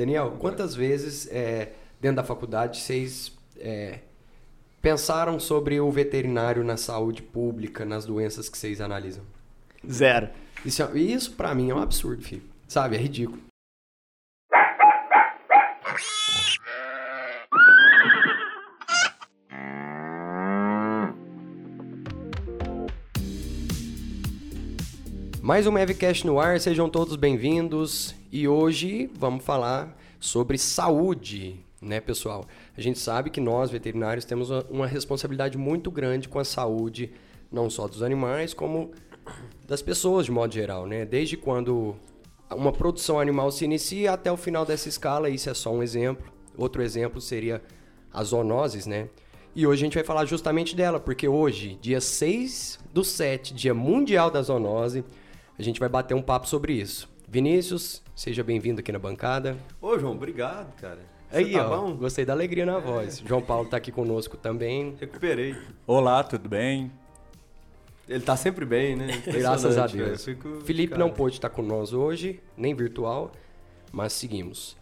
Daniel, quantas vezes é, dentro da faculdade vocês é, pensaram sobre o veterinário na saúde pública, nas doenças que vocês analisam? Zero. Isso, é- isso para mim é um absurdo, filho. Sabe, é ridículo. Mais um Mavcast no ar, sejam todos bem-vindos. E hoje vamos falar sobre saúde, né, pessoal? A gente sabe que nós, veterinários, temos uma- responsabilidade muito grande com a saúde, não só dos animais, como das pessoas de modo geral, né? Desde quando uma produção animal se inicia até o final dessa escala, isso é só um exemplo. Outro exemplo seria as zoonoses, né? E hoje a gente vai falar justamente dela, porque hoje, dia 6 do 7, dia mundial da zoonose, a gente vai bater um papo sobre isso. Vinícius, seja bem-vindo aqui na bancada. Ô, João, obrigado, cara. Você Aí, tá ó, bom? gostei da alegria na voz. João Paulo tá aqui conosco também. Recuperei. Olá, tudo bem? Ele tá sempre bem, né? Graças a. Deus. Eu fico- Felipe cara, não pôde estar conosco hoje, nem virtual, mas seguimos.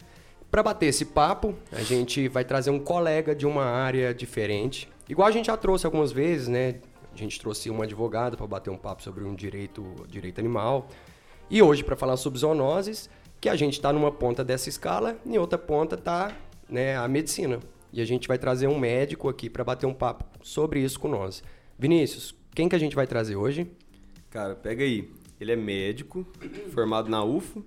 Para bater esse papo, a gente vai trazer um colega de uma área diferente. Igual a gente já trouxe algumas vezes, né? A gente trouxe um advogado para bater um papo sobre um direito, direito animal. E hoje, para falar sobre zoonoses, que a gente está numa ponta dessa escala, em outra ponta está né, a medicina. E a gente vai trazer um médico aqui para bater um papo sobre isso com nós. Vinícius, quem que a gente vai trazer hoje? Cara, pega aí. Ele é médico, formado na UFO.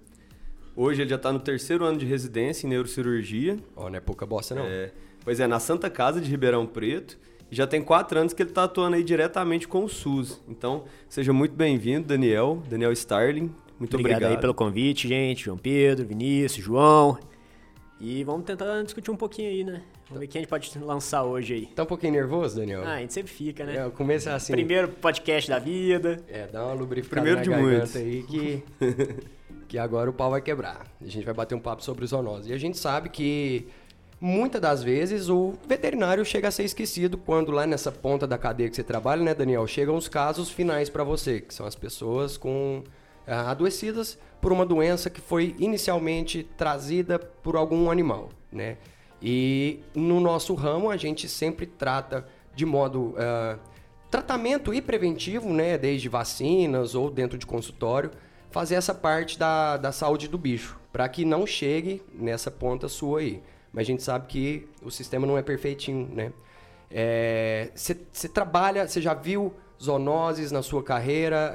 Hoje ele já tá no terceiro ano de residência em neurocirurgia. Ó, não é pouca bosta, não. É, pois é, na Santa Casa de Ribeirão Preto. E já tem quatro anos que ele tá atuando aí diretamente com o SUS. Então, seja muito bem-vindo, Daniel. Daniel Starling. Muito obrigado, obrigado. aí pelo convite, gente. João Pedro, Vinícius, João. E vamos tentar discutir um pouquinho aí, né? Vamos ver quem a gente pode lançar hoje aí. Tá um pouquinho nervoso, Daniel? Ah, a gente sempre fica, É, né? o começo é assim. Primeiro podcast da vida. É, dá uma lubrificada Primeiro na de muitos. aí que, que agora o pau vai quebrar. A gente vai bater um papo sobre zoonose. E a gente sabe que muitas das vezes o veterinário chega a ser esquecido quando lá nessa ponta da cadeia que você trabalha, né, Daniel? Chegam os casos finais para você, que são as pessoas com adoecidas por uma doença que foi inicialmente trazida por algum animal, né? E no nosso ramo a gente sempre trata de modo ah, tratamento e preventivo, né, desde vacinas ou dentro de consultório, fazer essa parte da, da saúde do bicho, para que não chegue nessa ponta sua aí. Mas a gente sabe que o sistema não é perfeitinho, né? Você trabalha, você já viu zoonoses na sua carreira?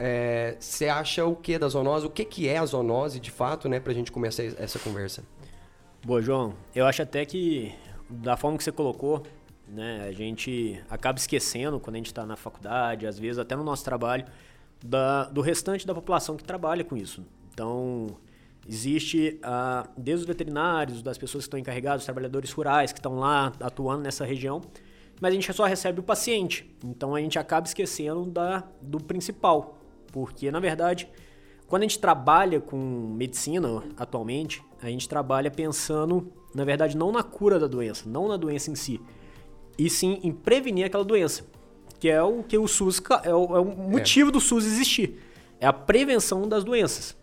Você acha o que da zoonose? O que, que é a zoonose, de fato, né? Pra gente começar essa conversa. Boa, João. Eu acho até que, da forma que você colocou, né, a gente acaba esquecendo quando a gente está na faculdade, às vezes até no nosso trabalho, da- do restante da população que trabalha com isso. Então, existe, ah, desde os veterinários, das pessoas que estão encarregadas, os trabalhadores rurais que estão lá atuando nessa região, mas a gente só recebe o paciente. Então, a gente acaba esquecendo da, do principal, porque, na verdade, quando a gente trabalha com medicina atualmente, a gente trabalha pensando, na verdade, não na cura da doença, não na doença em si, e sim em prevenir aquela doença, que é o que o SUS é o, é o motivo do SUS existir, é a prevenção das doenças.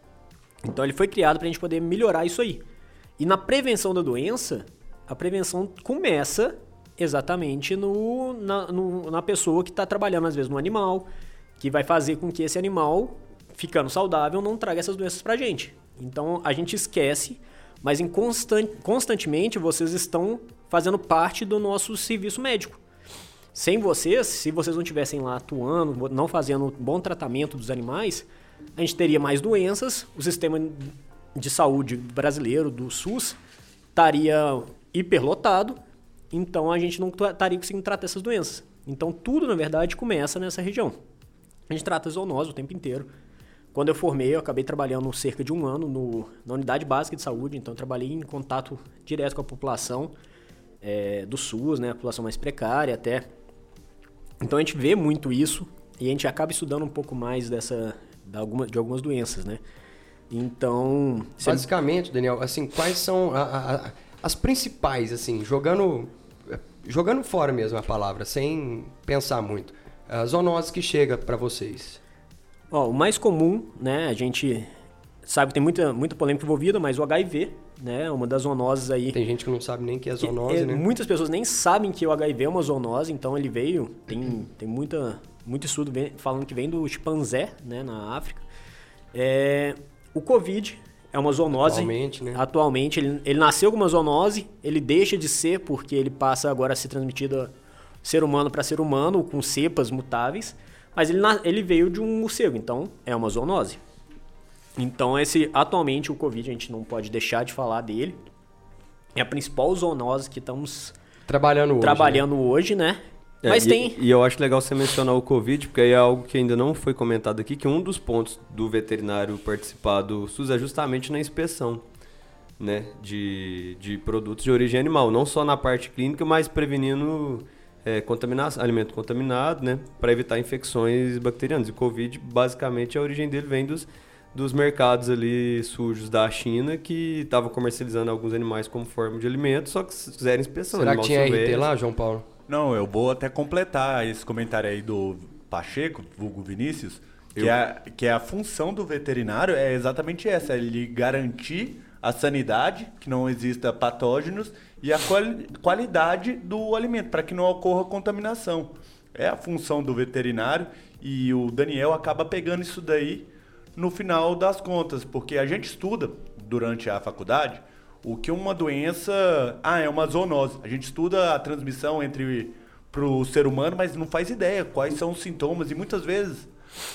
Então ele foi criado para a gente poder melhorar isso aí. E na prevenção da doença, a prevenção começa exatamente no, na, no- na pessoa que está trabalhando, às vezes, no animal, que vai fazer com que esse animal, ficando saudável, não traga essas doenças pra gente. Então a gente esquece, mas em constan- constantemente vocês estão fazendo parte do nosso serviço médico. Sem vocês, se vocês não estivessem lá atuando, não fazendo bom tratamento dos animais, a gente teria mais doenças, o sistema de saúde brasileiro, do SUS, estaria hiperlotado, então a gente não estaria conseguindo tratar essas doenças. Então tudo, na verdade, começa nessa região. A gente trata zoonose o tempo inteiro. Quando eu formei, eu acabei trabalhando cerca de um ano no- na unidade básica de saúde, então trabalhei em contato direto com a população é, do SUS, né, a população mais precária até. Então a gente vê muito isso e a gente acaba estudando um pouco mais dessa de, de algumas doenças, né? Então, Basicamente, Daniel, assim, quais são a- a- as principais, assim, jogando jogando fora mesmo a palavra, sem pensar muito, as zoonoses que chega para vocês? Ó, o mais comum, né, a gente sabe que tem muita, muita polêmica envolvida, mas o HIV, né, uma das zoonoses aí. Tem gente que não sabe nem que é que zoonose, é- né? Muitas pessoas nem sabem que o HIV é uma zoonose, então ele veio, tem, tem muita, muito estudo falando que vem do chimpanzé, né, na África. É, o Covid é uma zoonose. Atualmente, né? Atualmente, ele, ele nasceu com uma zoonose, ele deixa de ser porque ele passa agora a ser transmitido ser humano para ser humano, com cepas mutáveis, mas ele, ele veio de um morcego, então é uma zoonose. Então, esse atualmente o Covid, a gente não pode deixar de falar dele. É a principal zoonose que estamos Trabalhando hoje. né? trabalhando hoje, né? É, Mas e, tem. E eu acho legal você mencionar o Covid, porque aí é algo que ainda não foi comentado aqui, que um dos pontos do veterinário participar do SUS é justamente na inspeção, né? De, de produtos de origem animal. Não só na parte clínica, mas prevenindo é, contaminação, alimento contaminado, né? Para evitar infecções bacterianas. E o Covid, basicamente, a origem dele vem dos, dos mercados ali sujos da China, que estavam comercializando alguns animais como forma de alimento, só que fizeram inspeção. Será que tinha RT lá, João Paulo? Não, eu vou até completar esse comentário aí do Pacheco, vulgo Vinícius, que, é, que é a função do veterinário é exatamente essa, é ele garantir a sanidade, que não exista patógenos, e a quali- qualidade do alimento, para que não ocorra contaminação. É a função do veterinário e o Daniel acaba pegando isso daí no final das contas, porque a gente estuda durante a faculdade o que uma doença. Ah, é uma zoonose. A gente estuda a transmissão entre para o ser humano, mas não faz ideia quais são os sintomas. E muitas vezes,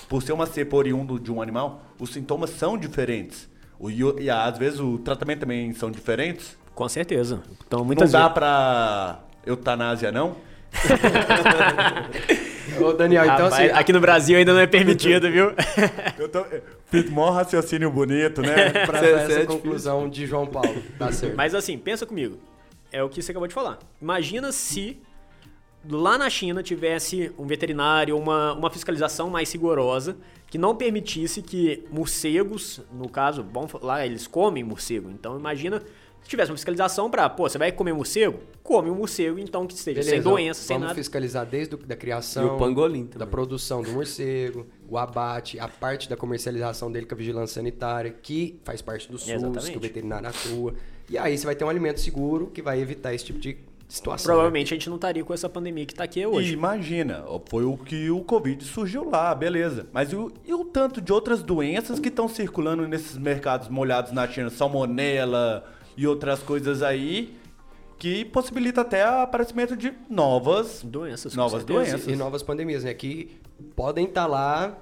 por ser uma cepa oriundo de um animal, os sintomas são diferentes. O, e, e às vezes o tratamento também são diferentes. Com certeza. Então, Não muitas dá vezes. pra eutanásia, não? Ô, Daniel, então Rapaz, assim, aqui no Brasil ainda não é permitido, viu? Eu tô, fiz mó raciocínio bonito, né? pra Cê- cê essa é conclusão de João Paulo, tá certo. Mas assim, pensa comigo. É o que você acabou de falar. Imagina se lá na China tivesse um veterinário, uma, uma fiscalização mais rigorosa que não permitisse que morcegos, no caso, bom, lá eles comem morcego. Então imagina se tivesse uma fiscalização pra, pô, você vai comer morcego? Come um morcego, então que esteja sem Beleza, doença, sem vamos nada. fiscalizar desde o, da E criação, o pangolim da também. produção do morcego, o abate, a parte da comercialização dele com a vigilância sanitária, que faz parte do SUS, Exatamente. que o veterinário atua. E aí você vai ter um alimento seguro que vai evitar esse tipo de situação. Provavelmente a gente não estaria com essa pandemia que tá aqui E hoje. imagina, foi o que o Covid surgiu lá, beleza. Mas e o, e o tanto de outras doenças que estão circulando nesses mercados molhados na China, salmonela e outras coisas aí, que possibilita até o aparecimento de novas Doenças, novas doenças. E novas pandemias, né? Que podem estar lá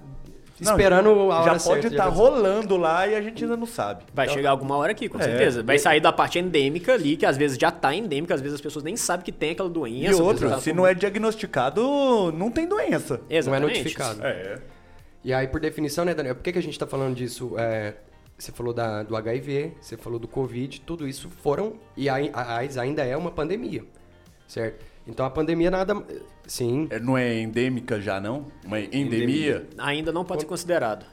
Não, esperando a hora Já pode de estar acontecer. rolando lá e a gente ainda não sabe. Vai chegar alguma hora aqui, com É. certeza. Vai sair da parte endêmica ali, que às vezes já tá endêmica, às vezes as pessoas nem sabem que tem aquela doença. E outra, tá se não é diagnosticado, não tem doença. Não é Exatamente. notificado. É. E aí, por definição, né, Daniel? Por que, que a gente tá falando disso? É, você falou da, do HIV, você falou do Covid, tudo isso foram. E a, a AIDS ainda é uma pandemia, certo? Então a pandemia nada. Sim. É, Não é endêmica já, não? Uma endemia? Ainda não pode ser considerado.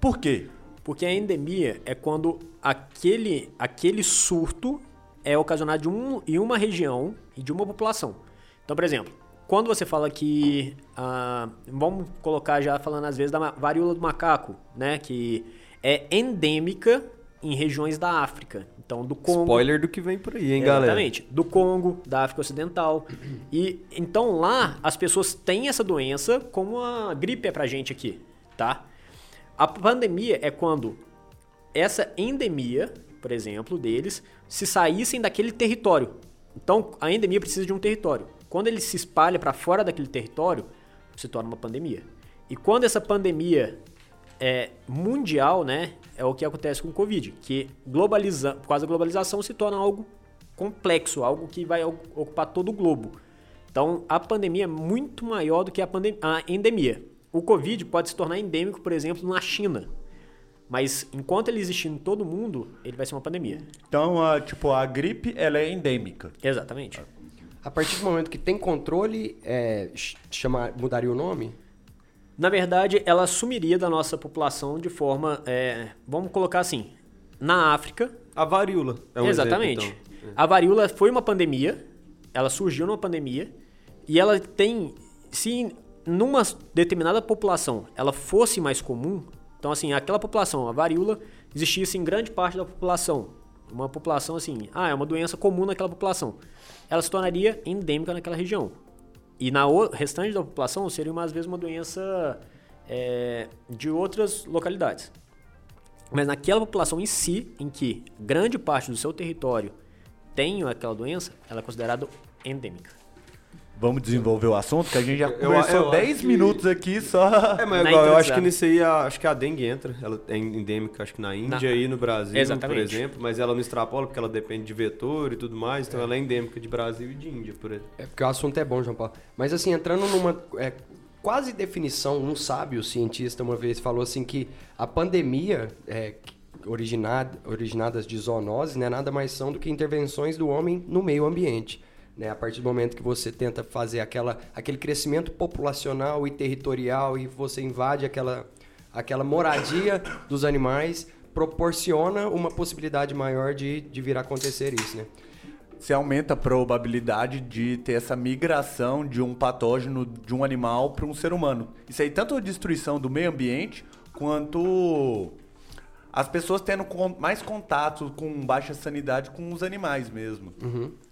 Por quê? Porque a endemia é quando aquele, aquele surto é ocasionado de um, em uma região e de uma população. Então, por exemplo, quando você fala que. ah, vamos colocar já falando às vezes da varíola do macaco, né? Que é endêmica em regiões da África. Então, do Congo. Spoiler do que vem por aí, hein, galera? Exatamente. Do Congo, da África Ocidental. E então lá as pessoas têm essa doença como a gripe é pra gente aqui, tá? A pandemia é quando essa endemia, por exemplo, deles, se saíssem daquele território. Então a endemia precisa de um território. Quando ele se espalha para fora daquele território, se torna uma pandemia. E quando essa pandemia é mundial, né, é o que acontece com o Covid, que globaliza, por causa da globalização se torna algo complexo, algo que vai ocupar todo o globo. Então, a pandemia é muito maior do que a, a endemia. O Covid pode se tornar endêmico, por exemplo, na China. Mas enquanto ele existir em todo mundo, ele vai ser uma pandemia. Então, a, tipo, a gripe, ela é endêmica. Exatamente. A partir do momento que tem controle, é, ch- chamar, mudaria o nome? Na verdade, ela sumiria da nossa população de forma, é, vamos colocar assim, na África, A varíola é um Exatamente. exemplo, então. A varíola foi uma pandemia, ela surgiu numa pandemia, e ela tem. Se numa determinada população ela fosse mais comum, então assim, aquela população, a varíola, existisse em grande parte da população, uma população assim, ah, é uma doença comum naquela população, ela se tornaria endêmica naquela região. E na o- restante da população seria, uma, às vezes, uma doença é, de outras localidades. Mas naquela população em si, em que grande parte do seu território tem aquela doença, ela é considerada endêmica. Vamos desenvolver o assunto, que a gente já Eu- conversou eu acho 10 que- minutos aqui só. É, mas Na igual, eu acho que nisso aí, a- acho que a dengue entra. Ela é endêmica, acho que na Índia e no Brasil, Exatamente. por exemplo. Mas ela não extrapola porque ela depende de vetor e tudo mais. Então ela é endêmica de Brasil e de Índia, por exemplo. É porque o assunto é bom, João Paulo. Mas assim, entrando numa é, quase definição, um sábio cientista uma vez falou assim que a pandemia é, originada, originadas de zoonoses, né, nada mais são do que intervenções do homem no meio ambiente. Né? A partir do momento que você tenta fazer aquela, aquele crescimento populacional e territorial e você invade aquela, aquela moradia dos animais, proporciona uma possibilidade maior de, de vir a acontecer isso, né? Você aumenta a probabilidade de ter essa migração de um patógeno de um animal para um ser humano. Isso aí, tanto a destruição do meio ambiente, quanto as pessoas tendo mais contato com baixa sanidade com os animais mesmo.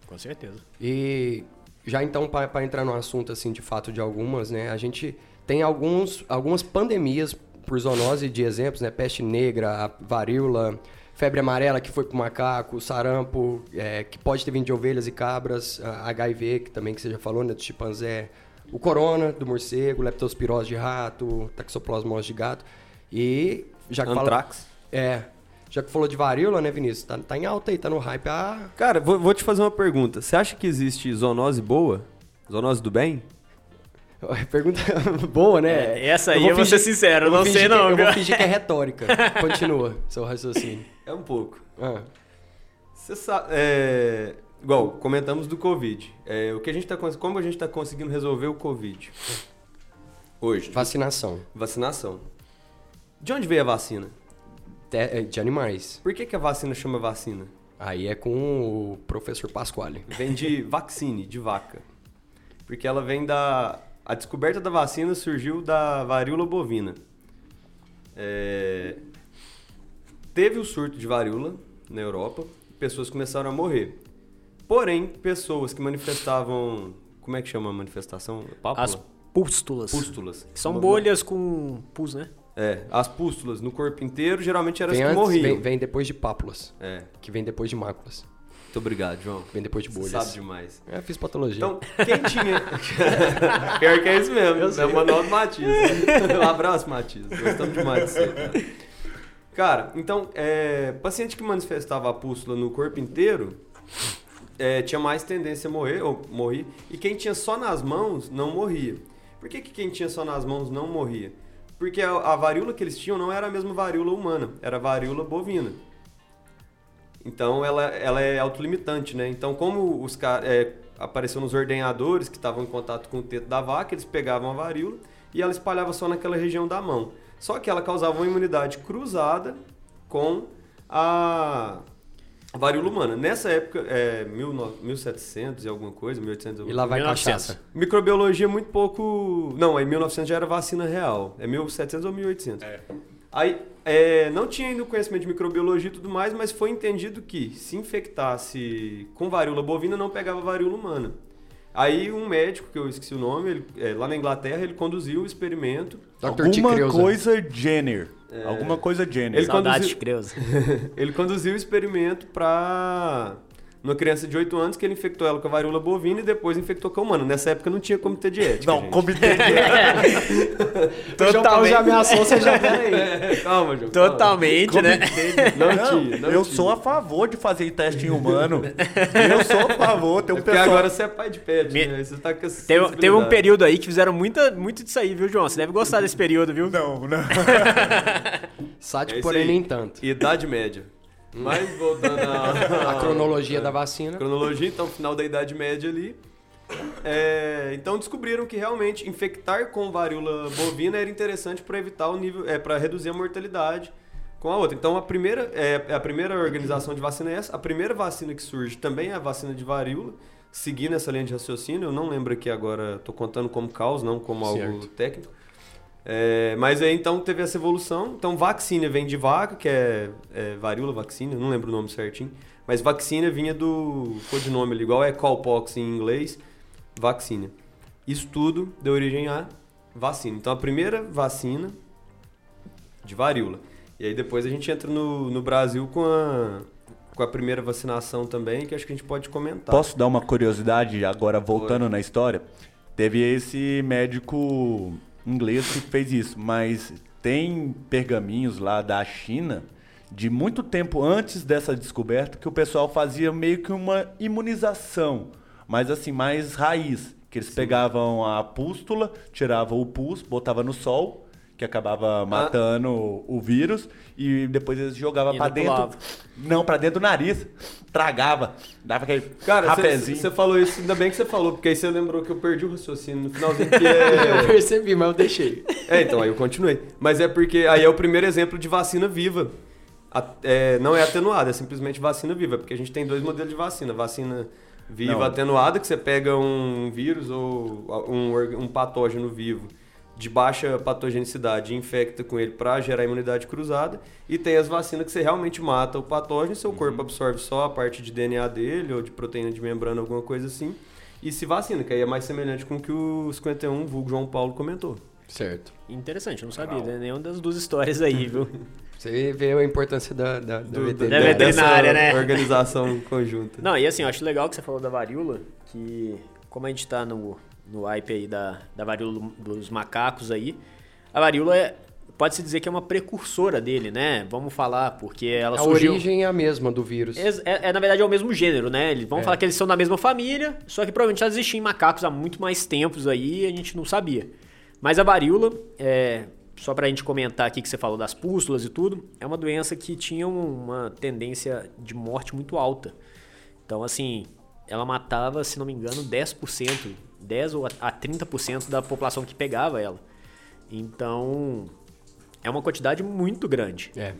Com certeza. E já então, para entrar no assunto assim de fato de algumas, né? A gente tem alguns, algumas pandemias por zoonose de exemplos, né? Peste negra, a varíola, febre amarela que foi pro macaco, sarampo, é, que pode ter vindo de ovelhas e cabras, a HIV, que também que você já falou, né? Do chimpanzé, o corona do morcego, leptospirose de rato, taxoplasmose de gato. E já que fala... Antrax. É. Já que falou de varíola, né, Vinícius? Tá, tá em alta aí, tá no hype. Ah, Cara, vou, vou te fazer uma pergunta. Você acha que existe zoonose boa? Zoonose do bem? Pergunta boa, né? É, essa aí eu vou fingir- ser sincero, eu não sei que- não, Eu vou fingir que é retórica. Continua, seu raciocínio. É um pouco. Ah, Você sabe. É, igual, comentamos do Covid. É, o que a gente tá, como a gente está conseguindo resolver o Covid? Hoje. vacinação Vacinação. De onde veio a vacina? Te- é, de animais. Por que, que a vacina chama vacina? Aí é com o professor Pasquale. Vem de vaccine, de vaca. Porque ela vem da. A descoberta da vacina surgiu da varíola bovina. É, Teve o surto de varíola na Europa, pessoas começaram a morrer. Porém, pessoas que manifestavam. Como é que chama a manifestação? Pápula? As pústulas. pústulas. Que são bolhas com pus, né? É, as pústulas no corpo inteiro geralmente eram as Vem, que antes, morriam. vem, vem depois de pápulas, É, que vem depois de máculas. muito obrigado, João. Vem depois de Você bolhas. sabe demais. É, fiz patologia. Então, quem tinha. Pior que é isso mesmo. É o manual do Matias. Um abraço, Matias. Gostamos demais de você. Cara, Cara, então, é, paciente que manifestava a pústula no corpo inteiro é, tinha mais tendência a morrer, ou morrer. E quem tinha só nas mãos não morria. Por que, que quem tinha só nas mãos não morria? Porque a, a varíola que eles tinham não era a mesma varíola humana, era varíola bovina. Então ela, ela é autolimitante, né? Então, como os. É, apareceu nos ordenhadores que estavam em contato com o teto da vaca, eles pegavam a varíola e ela espalhava só naquela região da mão. Só que ela causava uma imunidade cruzada com a varíola humana. Nessa época, é, 19- 1700 e alguma coisa, 1800 e E lá vai 1900. cachaça. Microbiologia é muito pouco. Não, em 1900 já era vacina real. É 1700 ou 1800. Aí, é, não tinha ainda o conhecimento de microbiologia e tudo mais, mas foi entendido que se infectasse com varíola bovina, não pegava varíola humana. Aí, um médico, que eu esqueci o nome, ele, é, lá na Inglaterra, ele conduziu o experimento. Dr. Alguma coisa Jenner. Alguma coisa Jenner. Ele Saudade conduziu- Creuza. ele conduziu o experimento para uma criança de 8 anos que ele infectou ela com a varíola bovina e depois infectou com a humana. Nessa época não tinha comitê de ética. Não, gente. comitê de... Total, já ameaçou, você já É, calma, João. calma. Totalmente, né? Não, Não, tinha, não eu tinha. sou a favor de fazer teste em humano. eu sou a favor. Tem um É porque pessoal... agora você é pai de pet, Me- né? Você tá com essa Teve, teve um período aí que fizeram muita, muito disso aí, viu, João? Você deve gostar desse período, viu? Não, não. Sádico, É porém aí. nem tanto. Idade média. Mas voltando à A cronologia da vacina. cronologia, então, final da Idade Média ali. É, então descobriram que realmente infectar com varíola bovina era interessante para evitar o nível, é, para reduzir a mortalidade com a outra. Então a primeira, é, a primeira organização de vacina é essa. A primeira vacina que surge também é a vacina de varíola, seguindo essa linha de raciocínio. Eu não lembro aqui agora, estou contando como causa, não como algo Certo. técnico. É, mas aí então teve essa evolução. Então vacina vem de vaca, que é, é varíola vacina, não lembro o nome certinho. Mas vacina vinha do codinome ali, igual é cowpox em inglês, vacina. Isso tudo deu origem a vacina. Então a primeira vacina de varíola. E aí depois a gente entra no, no Brasil com a, com a primeira vacinação também, que acho que a gente pode comentar. Posso dar uma curiosidade agora voltando na história? Teve esse médico inglês que fez isso, mas tem pergaminhos lá da China de muito tempo antes dessa descoberta que o pessoal fazia meio que uma imunização, mas assim, mais raiz. Que eles Sim. pegavam a pústula, tiravam o pus, botavam no sol, que acabava matando ah. o vírus, e depois eles jogavam para dentro. Pulava. Não, para dentro do nariz. Tragava. Dava aquele Cara, você falou isso, ainda bem que você falou, porque aí você lembrou que eu perdi o raciocínio no finalzinho que é... eu percebi, mas eu deixei. É, então, aí eu continuei. Mas é porque aí é o primeiro exemplo de vacina viva. É, não é atenuada, é simplesmente vacina viva, porque a gente tem dois modelos de vacina. Vacina viva Não. atenuada, que você pega um vírus ou um, um patógeno vivo de baixa patogenicidade infecta com ele para gerar imunidade cruzada. E tem as vacinas que você realmente mata o patógeno, seu corpo uhum. absorve só a parte de DNA dele ou de proteína de membrana, alguma coisa assim. E se vacina, que aí é mais semelhante com o que o 51, vulgo João Paulo, comentou. Certo. Interessante, não sabia né? nenhuma das duas histórias aí, viu? Você vê a importância da, da, Do, veterinária, da veterinária né? organização conjunta. Não, e assim, eu acho legal que você falou da varíola, que como a gente tá no, no hype aí da, da varíola dos macacos aí, a varíola é, pode-se dizer que é uma precursora dele, né? Vamos falar, porque ela a surgiu... A origem é a mesma do vírus. É, é, é na verdade, é o mesmo gênero, né? Eles vão é. falar que eles são da mesma família, só que provavelmente já existiam macacos há muito mais tempos aí e a gente não sabia. Mas a varíola, é, só para a gente comentar aqui que você falou das pústulas e tudo, é uma doença que tinha uma tendência de morte muito alta. Então, assim, ela matava, se não me engano, 10%, 10 ou a 30% da população que pegava ela. Então, é uma quantidade muito grande. É.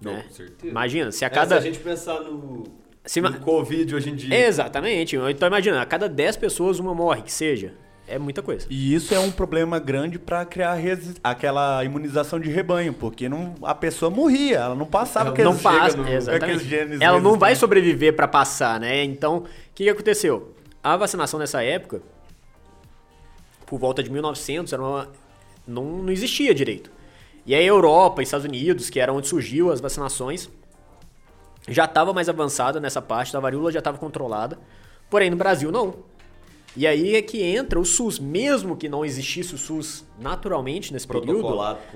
Né? Com certeza. Imagina, se a cada. É, se a gente pensar no, se no Covid hoje em dia. Exatamente. Então, imagina, a cada 10 pessoas, uma morre, que seja é muita coisa. E isso é um problema grande para criar aquela imunização de rebanho, porque não, a pessoa morria, ela não passava ela não passa, no, aqueles genes. Ela não vai sobreviver para passar, né? Então, o que, que aconteceu? A vacinação nessa época, por volta de 1900, era uma, não, não existia direito. E a Europa, Estados Unidos, que era onde surgiu as vacinações, já estava mais avançada nessa parte, a varíola já estava controlada. Porém, no Brasil, não. E aí é que entra o SUS, mesmo que não existisse o SUS naturalmente nesse período.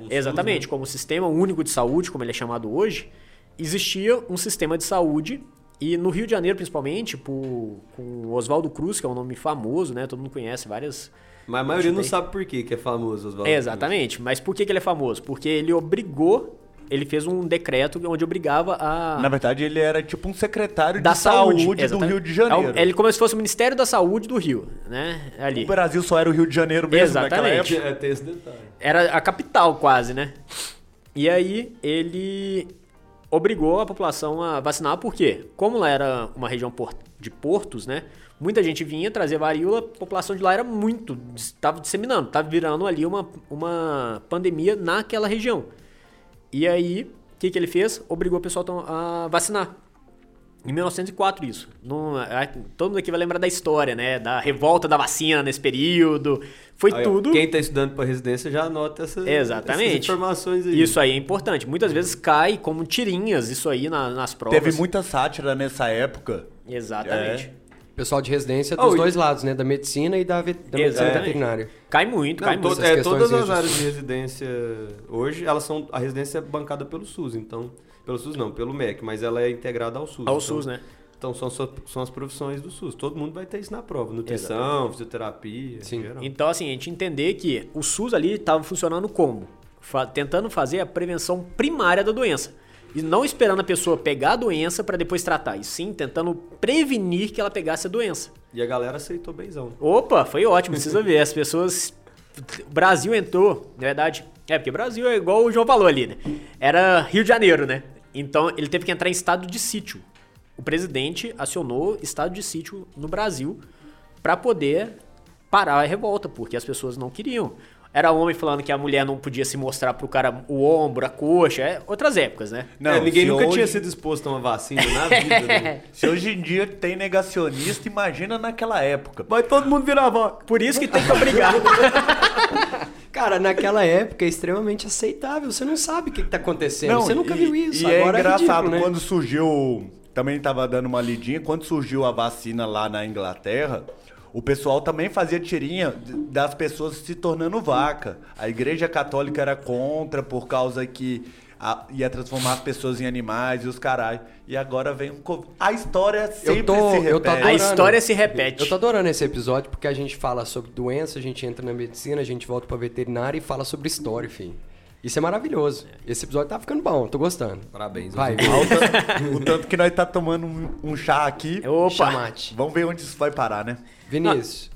Exatamente, SUS, né? como Sistema Único de Saúde, como ele é chamado hoje, existia um sistema de saúde e no Rio de Janeiro, principalmente, por, com Oswaldo Cruz, que é um nome famoso, né? Todo mundo conhece várias. Mas a maioria não sabe por que, que é famoso Oswaldo Exatamente. Cruz. Mas por que, que ele é famoso? Porque ele obrigou ele fez um decreto onde obrigava a. Na verdade, ele era tipo um secretário da de saúde, saúde do Rio de Janeiro. Ele como se fosse o Ministério da Saúde do Rio, né? Ali. O Brasil só era o Rio de Janeiro mesmo Exatamente. É, tem esse detalhe. Era a capital quase, né? E aí ele obrigou a população a vacinar, por quê? Como lá era uma região de portos, né? Muita gente vinha trazer varíola, a população de lá era muito, estava disseminando, estava virando ali uma, uma pandemia naquela região. E aí, o que, que ele fez? Obrigou o pessoal a vacinar. Em 1904 isso. Não, é, todo mundo aqui vai lembrar da história, né? Da revolta da vacina nesse período. Foi aí, tudo. Quem está estudando para residência já anota essa, Exatamente. essas informações aí. Isso aí é importante. Muitas vezes cai como tirinhas isso aí na, nas provas. Teve muita sátira nessa época. Exatamente. É pessoal de residência dos oh, dois lados, né? Da medicina e da, ve da medicina veterinária. Cai muito, Não, cai muito. É, todas as áreas de residência hoje, elas são. A residência é bancada pelo SUS, então. Pelo SUS não, pelo MEC, mas ela é integrada ao SUS. Ao então, SUS, né? Então são, são as profissões do SUS. Todo mundo vai ter isso na prova. Nutrição, Exatamente. fisioterapia. Sim. Então, assim, a gente entender que o SUS ali estava funcionando como? Fa tentando fazer a prevenção primária da doença. E não esperando a pessoa pegar a doença para depois tratar, e sim tentando prevenir que ela pegasse a doença. E a galera aceitou benzão. Opa, foi ótimo, precisa ver. As pessoas. O Brasil entrou, na verdade. É, porque o Brasil é igual o João falou ali, né? Era Rio de Janeiro, né? Então ele teve que entrar em estado de sítio. O presidente acionou estado de sítio no Brasil para poder parar a revolta, porque as pessoas não queriam. Era homem falando que a mulher não podia se mostrar pro cara o ombro, a coxa. É outras épocas, né? É, ninguém nunca hoje- tinha sido exposto a uma vacina na vida. Né? Se hoje em dia tem negacionista, imagina naquela época. Vai todo mundo virar vaca. Por isso que tem que obrigar. Cara, naquela época é extremamente aceitável. Você não sabe o que, que tá acontecendo. você nunca e- viu isso. E Agora é engraçado, ridículo, né? quando surgiu. Também tava dando uma lidinha, quando surgiu a vacina lá na Inglaterra, o pessoal também fazia tirinha das pessoas se tornando vaca. A igreja católica era contra por causa que a- ia transformar as pessoas em animais e os caralho. E agora vem um. co- A história sempre tô- se eu tô repete. A adorando. história se repete. Eu tô adorando esse episódio porque a gente fala sobre doença, a gente entra na medicina, a gente volta pra veterinária e fala sobre história, enfim. Isso é maravilhoso. Esse episódio tá ficando bom, tô gostando. Parabéns. Vai. Ah, o, tanto, o tanto que nós tá tomando um, um chá aqui. Opa! Chamate. Vamos ver onde isso vai parar, né? Vinícius.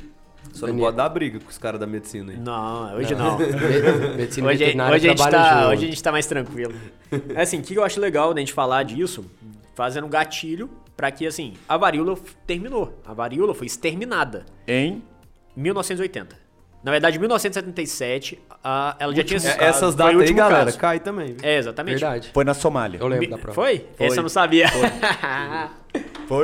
Só não pode dar briga com os caras da medicina aí. Não, hoje não. Me- Medicina Hoje, veterinária hoje, a gente tá, junto. hoje a gente tá mais tranquilo. É assim, o que eu acho legal da gente falar disso, fazendo um gatilho pra que, assim, a varíola terminou. A varíola foi exterminada Em 1980. Na verdade, em 1977, a, ela já tinha... Foi essas datas aí, galera, caso. cai também. viu? É, exatamente. Verdade. Foi na Somália. Eu lembro da prova. Foi? Essa eu não sabia. Foi,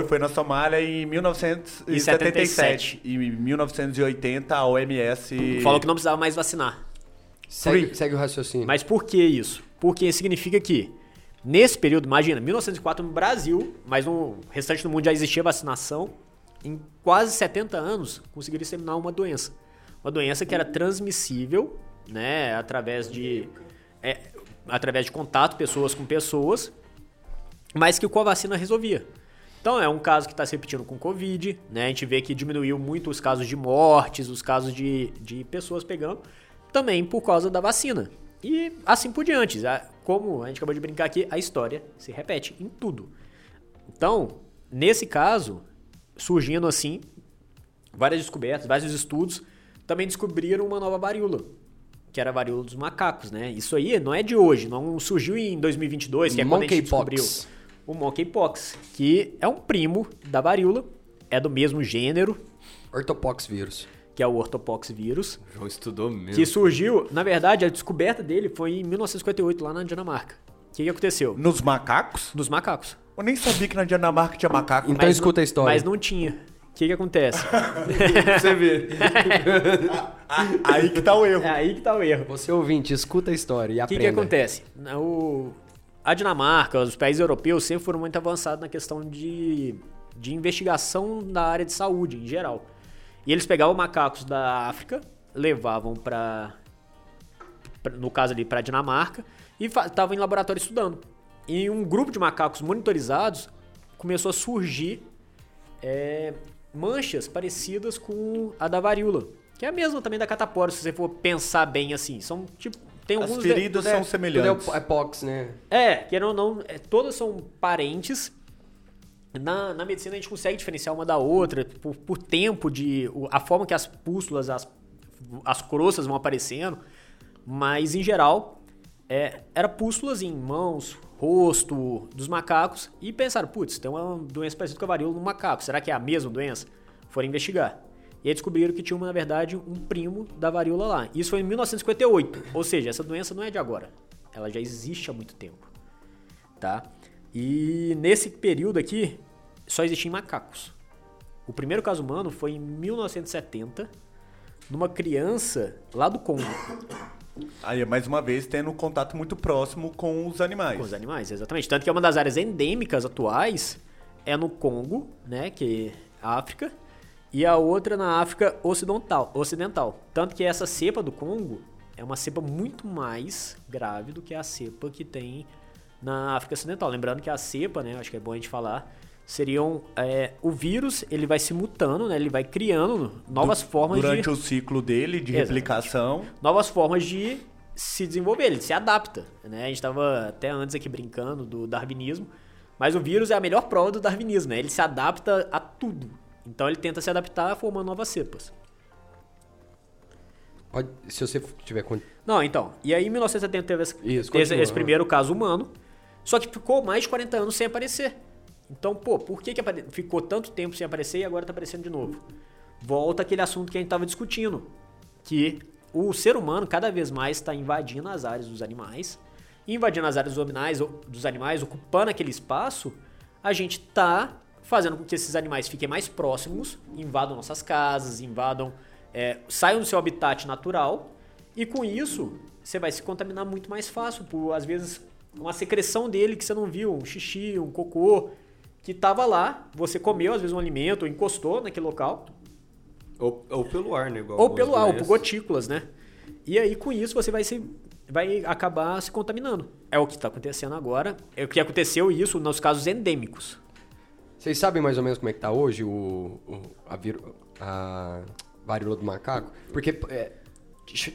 foi na Somália em 1977. E em 1980 a OMS. Falou que não precisava mais vacinar. Segue, segue o raciocínio. Mas por que isso? Porque significa que, nesse período, imagina, 1904 no Brasil, mas no restante do mundo já existia vacinação, em quase 70 anos conseguiram exterminar uma doença. Uma doença que era transmissível, né, através de, é, através de contato, pessoas com pessoas, mas que com a vacina resolvia. Então é um caso que está se repetindo com Covid, né? A gente vê que diminuiu muito os casos de mortes, os casos de, de pessoas pegando, também por causa da vacina. E assim por diante. Como a gente acabou de brincar aqui, a história se repete em tudo. Então, nesse caso, surgindo assim, várias descobertas, vários estudos, também descobriram uma nova varíola, que era a varíola dos macacos, né? Isso aí não é de hoje, não surgiu em 2022, que é quando a gente descobriu o monkeypox, que é um primo da varíola, é do mesmo gênero, Ortopox vírus. que é o ortopox vírus, O João estudou mesmo. que surgiu, na verdade, a descoberta dele foi em 1958 lá na Dinamarca. O que, que aconteceu? Nos macacos? Dos macacos. Eu nem sabia que na Dinamarca tinha macaco. Então Mas escuta não- a história. Mas não tinha. O que, que acontece? Você vê. Aí que tá o erro. é aí que tá o erro. Você ouvinte, escuta a história e O que, aprenda. que acontece? O, a Dinamarca, os países europeus sempre foram muito avançados na questão de, de investigação da área de saúde em geral. E eles pegavam macacos da África, levavam para no caso ali para Dinamarca e estavam em laboratório estudando. E um grupo de macacos monitorizados começou a surgir é, manchas parecidas com a da varíola, que é a mesma também da catapora, se você for pensar bem assim. São tipo tem As feridas Tudo é- são Tudo semelhantes. é pox, né? é, querendo ou não, é, todas são parentes. Na, na medicina a gente consegue diferenciar uma da outra por, por tempo de. a forma que as pústulas, as, as croças vão aparecendo. Mas em geral, é, era pústulas em mãos, rosto dos macacos. E pensaram, putz, tem uma doença parecida com a varíola no macaco. Será que é a mesma doença? Foram investigar. E aí descobriram que tinha, uma, na verdade, um primo da varíola lá. Isso foi em 1958. Ou seja, essa doença não é de agora. Ela já existe há muito tempo. Tá? E nesse período aqui, só existia em macacos. O primeiro caso humano foi em 1970, numa criança lá do Congo, Aí, mais uma vez, tendo um contato muito próximo com os animais. com os animais, exatamente. Tanto que é uma das áreas endêmicas atuais é no Congo, né, que é África, e a outra na África ocidental, ocidental. Tanto que essa cepa do Congo é uma cepa muito mais grave do que a cepa que tem na África Ocidental. Lembrando que a cepa, né, acho que é bom a gente falar, seriam é, o vírus, ele vai se mutando, né, ele vai criando novas formas Durante de o ciclo dele de Exatamente. replicação. novas formas de se desenvolver, ele se adapta. Né? A gente estava até antes aqui brincando do darwinismo, mas o vírus é a melhor prova do darwinismo, né? ele se adapta a tudo. Então ele tenta se adaptar formando novas cepas. Pode, se você tiver Não, então, e aí em 1970 teve esse, Isso, teve continua. esse primeiro caso humano, só que ficou mais de 40 anos sem aparecer. Então, pô, por que, que ficou tanto tempo sem aparecer e agora tá aparecendo de novo? Volta aquele assunto que a gente tava discutindo, que o ser humano cada vez mais está invadindo as áreas dos animais. Invadindo as áreas dos animais, dos animais, ocupando aquele espaço, a gente está fazendo com que esses animais fiquem mais próximos, invadam nossas casas, invadam, é, saiam do seu habitat natural. E com isso, você vai se contaminar muito mais fácil por, às vezes, uma secreção dele que você não viu, um xixi, um cocô, que estava lá, você comeu às vezes um alimento, ou encostou naquele local. Ou, ou pelo ar, né? Igual Ou pelo ar, ou por gotículas, né? E aí, com isso, você vai se vai acabar se contaminando. É o que está acontecendo agora. É o que aconteceu isso nos casos endêmicos. Vocês sabem mais ou menos como é que tá hoje o, o- a, viro- a varíola do macaco? Porque é,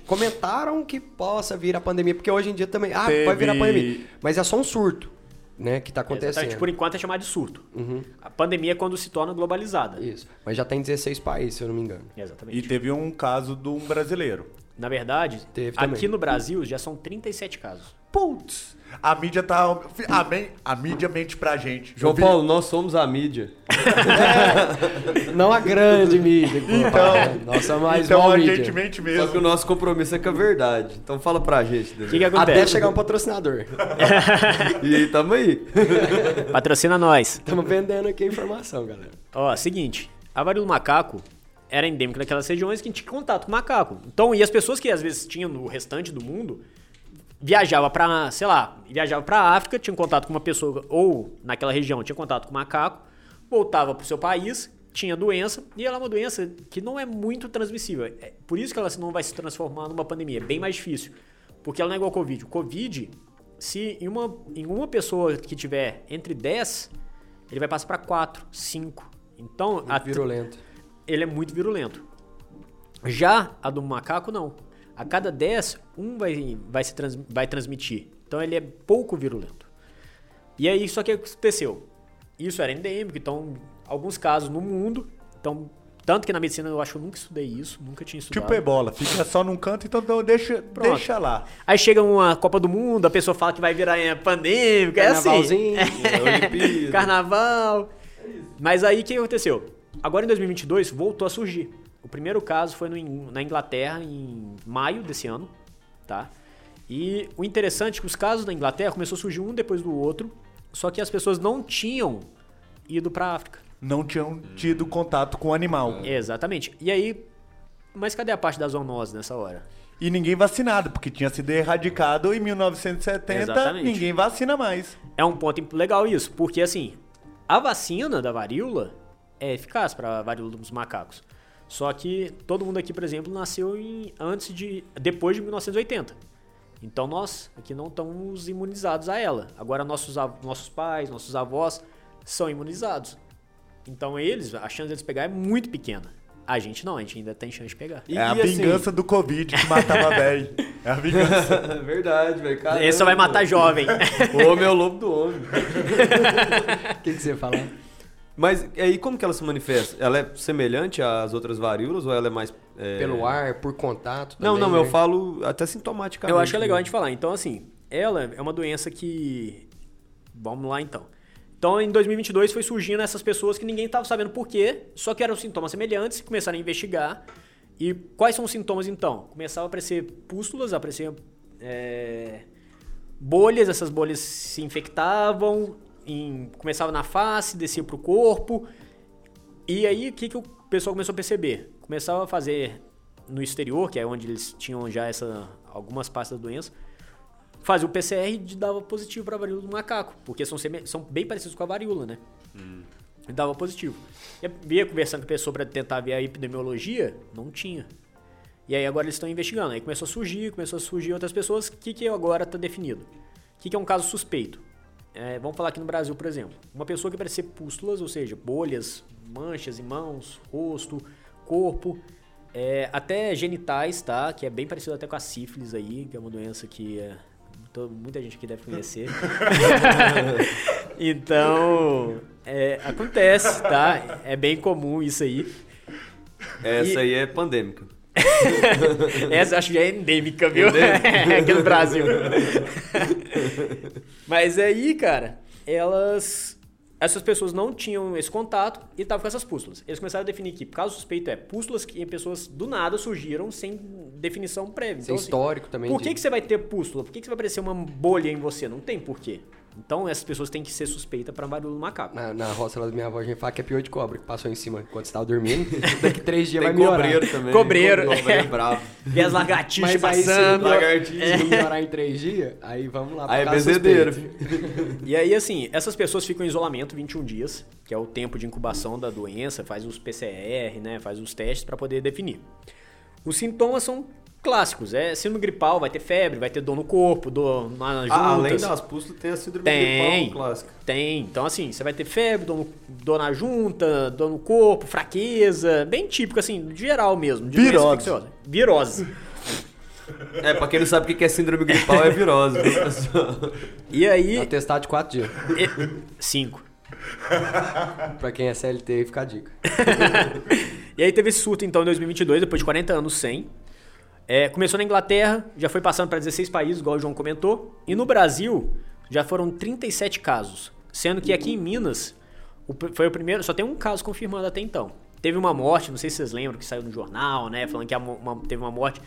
comentaram que possa vir a pandemia, porque hoje em dia também. Ah, vai virar Teve- pandemia. Mas é só um surto, né? Que tá acontecendo. Exatamente. Por enquanto é chamado de surto. Uhum. A pandemia é quando se torna globalizada. Isso. Mas já tá em 16 países, se eu não me engano. Exatamente. E teve um caso de um brasileiro. Na verdade, Teve aqui também. no Brasil já são 37 casos. Putz! A mídia tá. A, men- a mídia mente pra gente. João vi- Paulo, nós somos a mídia. Não a grande mídia. Então-. Nossa, mais Então a mídia. gente mente Só mesmo. que o nosso compromisso é com a verdade. Então fala pra gente, O que, que acontece? Até chegar um patrocinador. E aí, tamo aí. Patrocina nós. Estamos vendendo aqui a informação, galera. Ó, seguinte, a varíola do macaco era endêmica daquelas regiões que tinha contato com macaco. Então, e as pessoas que às vezes tinham no restante do mundo viajava pra, sei lá, viajava pra África, tinha contato com uma pessoa ou naquela região tinha contato com macaco, voltava pro seu país, tinha doença, e ela é uma doença que não é muito transmissível. É por isso que ela não vai se transformar numa pandemia, é bem mais difícil. Porque ela não é igual ao Covid. O Covid, se em uma, em uma pessoa que tiver entre 10, ele vai passar pra 4, 5. Então, a, Virulento. ele é muito virulento. Já a do macaco, não. A cada 10, um vai, vai, se trans, vai transmitir. Então ele é pouco virulento. E aí, só que o que aconteceu? Isso era endêmico, então, alguns casos no mundo. Então, tanto que na medicina eu acho que eu nunca estudei isso, nunca tinha estudado. Tipo ebola, fica só num canto, então não, deixa, Pronto. deixa lá. Aí chega uma Copa do Mundo, a pessoa fala que vai virar é, pandêmica, é assim. Carnavalzinho, Olimpíada. Carnaval. Mas aí o que aconteceu? Agora em 2022 voltou a surgir. O primeiro caso foi no na Inglaterra em maio desse ano, tá? E o interessante é que os casos na Inglaterra começou a surgir um depois do outro, só que as pessoas não tinham ido pra África. Não tinham tido contato com o animal. Exatamente. E aí, mas cadê a parte da zoonose nessa hora? E ninguém vacinado, porque tinha sido erradicado em 1970, Exatamente. ninguém vacina mais. É um ponto legal isso, porque assim, a vacina da varíola é eficaz para a varíola dos macacos. Só que todo mundo aqui, por exemplo, nasceu em, antes de depois de 1980. Então nós aqui não estamos imunizados a ela. Agora nossos nossos pais, nossos avós são imunizados. Então eles, a chance deles pegar é muito pequena. A gente não, a gente ainda tem chance de pegar. E- é a e assim- vingança do Covid que matava velho. É a vingança. É verdade, velho. Esse só vai matar jovem. O homem é o lobo do homem. O que, que você fala? Mas aí como que ela se manifesta? Ela é semelhante às outras varíolas ou ela é mais... é, Pelo ar, por contato Não, também, não, eu né? falo até sintomaticamente. Eu acho que é legal a gente falar. Então, assim, ela é uma doença que. Vamos lá então. Então, em 2022 foi surgindo essas pessoas que ninguém estava sabendo por quê, só que eram sintomas semelhantes, começaram a investigar. E quais são os sintomas então? Começavam a aparecer pústulas, a aparecer é, bolhas, essas bolhas se infectavam, em, começava na face, descia pro corpo. E aí, o que, que o pessoal começou a perceber? Começava a fazer no exterior, que é onde eles tinham já essa, algumas partes da doença, fazia o PCR e dava positivo para a varíola do macaco, porque são, são bem parecidos com a varíola, né? E dava positivo. Eu via conversando com a pessoa para tentar ver a epidemiologia, não tinha. E aí agora eles estão investigando. Aí começou a surgir, começou a surgir outras pessoas. O que, que agora está definido? O que, que é um caso suspeito? É, vamos falar aqui no Brasil, por exemplo. Uma pessoa que aparecer pústulas, ou seja, bolhas, manchas em mãos, rosto, corpo, é, até genitais, tá? Que é bem parecido até com a sífilis aí, que é uma doença que é, muita gente aqui deve conhecer. então, é, acontece, tá? É bem comum isso aí. Essa E- aí é pandêmica. Essa acho que já é endêmica, viu? Aqui no Brasil. Mas aí, cara, elas essas pessoas não tinham esse contato e estavam com essas pústulas. Eles começaram a definir que caso suspeito é pústulas que em pessoas do nada surgiram sem definição prévia. Sem assim, histórico também. Por de- que, que você vai ter pústula? Por que, que você vai aparecer uma bolha em você? Não tem porquê. Então essas pessoas têm que ser suspeitas para barulho do macaco. Na, na roça lá da minha avó, a gente fala que é pior de cobra, que passou em cima quando você tava dormindo. Daqui três dias Tem vai melhorar. cobreiro também. Cobreiro, Cobreiro é. é bravo. Vê as lagartixas Mas aí, se passando. não- lagartixa. não melhorar em três dias, aí vamos lá. Aí é bezedeiro. E aí, assim, essas pessoas ficam em isolamento 21 dias, que é o tempo de incubação da doença, faz os PCR, né? Faz os testes para poder definir. Os sintomas são clássicos, é síndrome gripal, vai ter febre, vai ter dor no corpo, dor nas juntas. Ah, além das pústulas, tem a síndrome Tem. gripal clássica. Tem. Então, assim, você vai ter febre, dor, no- dor na junta, dor no corpo, fraqueza, bem típico, assim, de geral mesmo. De Virose. infecciosa. Virose. É, pra quem não sabe o que é síndrome gripal, é virose? E aí. Atestado de quatro dias. e- Cinco. Pra quem é CLT, fica a dica. E aí teve esse surto então em 2022, depois de 40 anos sem. É, começou na Inglaterra, já foi passando para 16 países, igual o João comentou. E no Brasil já foram 37 casos. Sendo que aqui em Minas foi o primeiro, só tem um caso confirmado até então. Teve uma morte, não sei se vocês lembram, que saiu no jornal, né? Falando que uma- teve uma morte.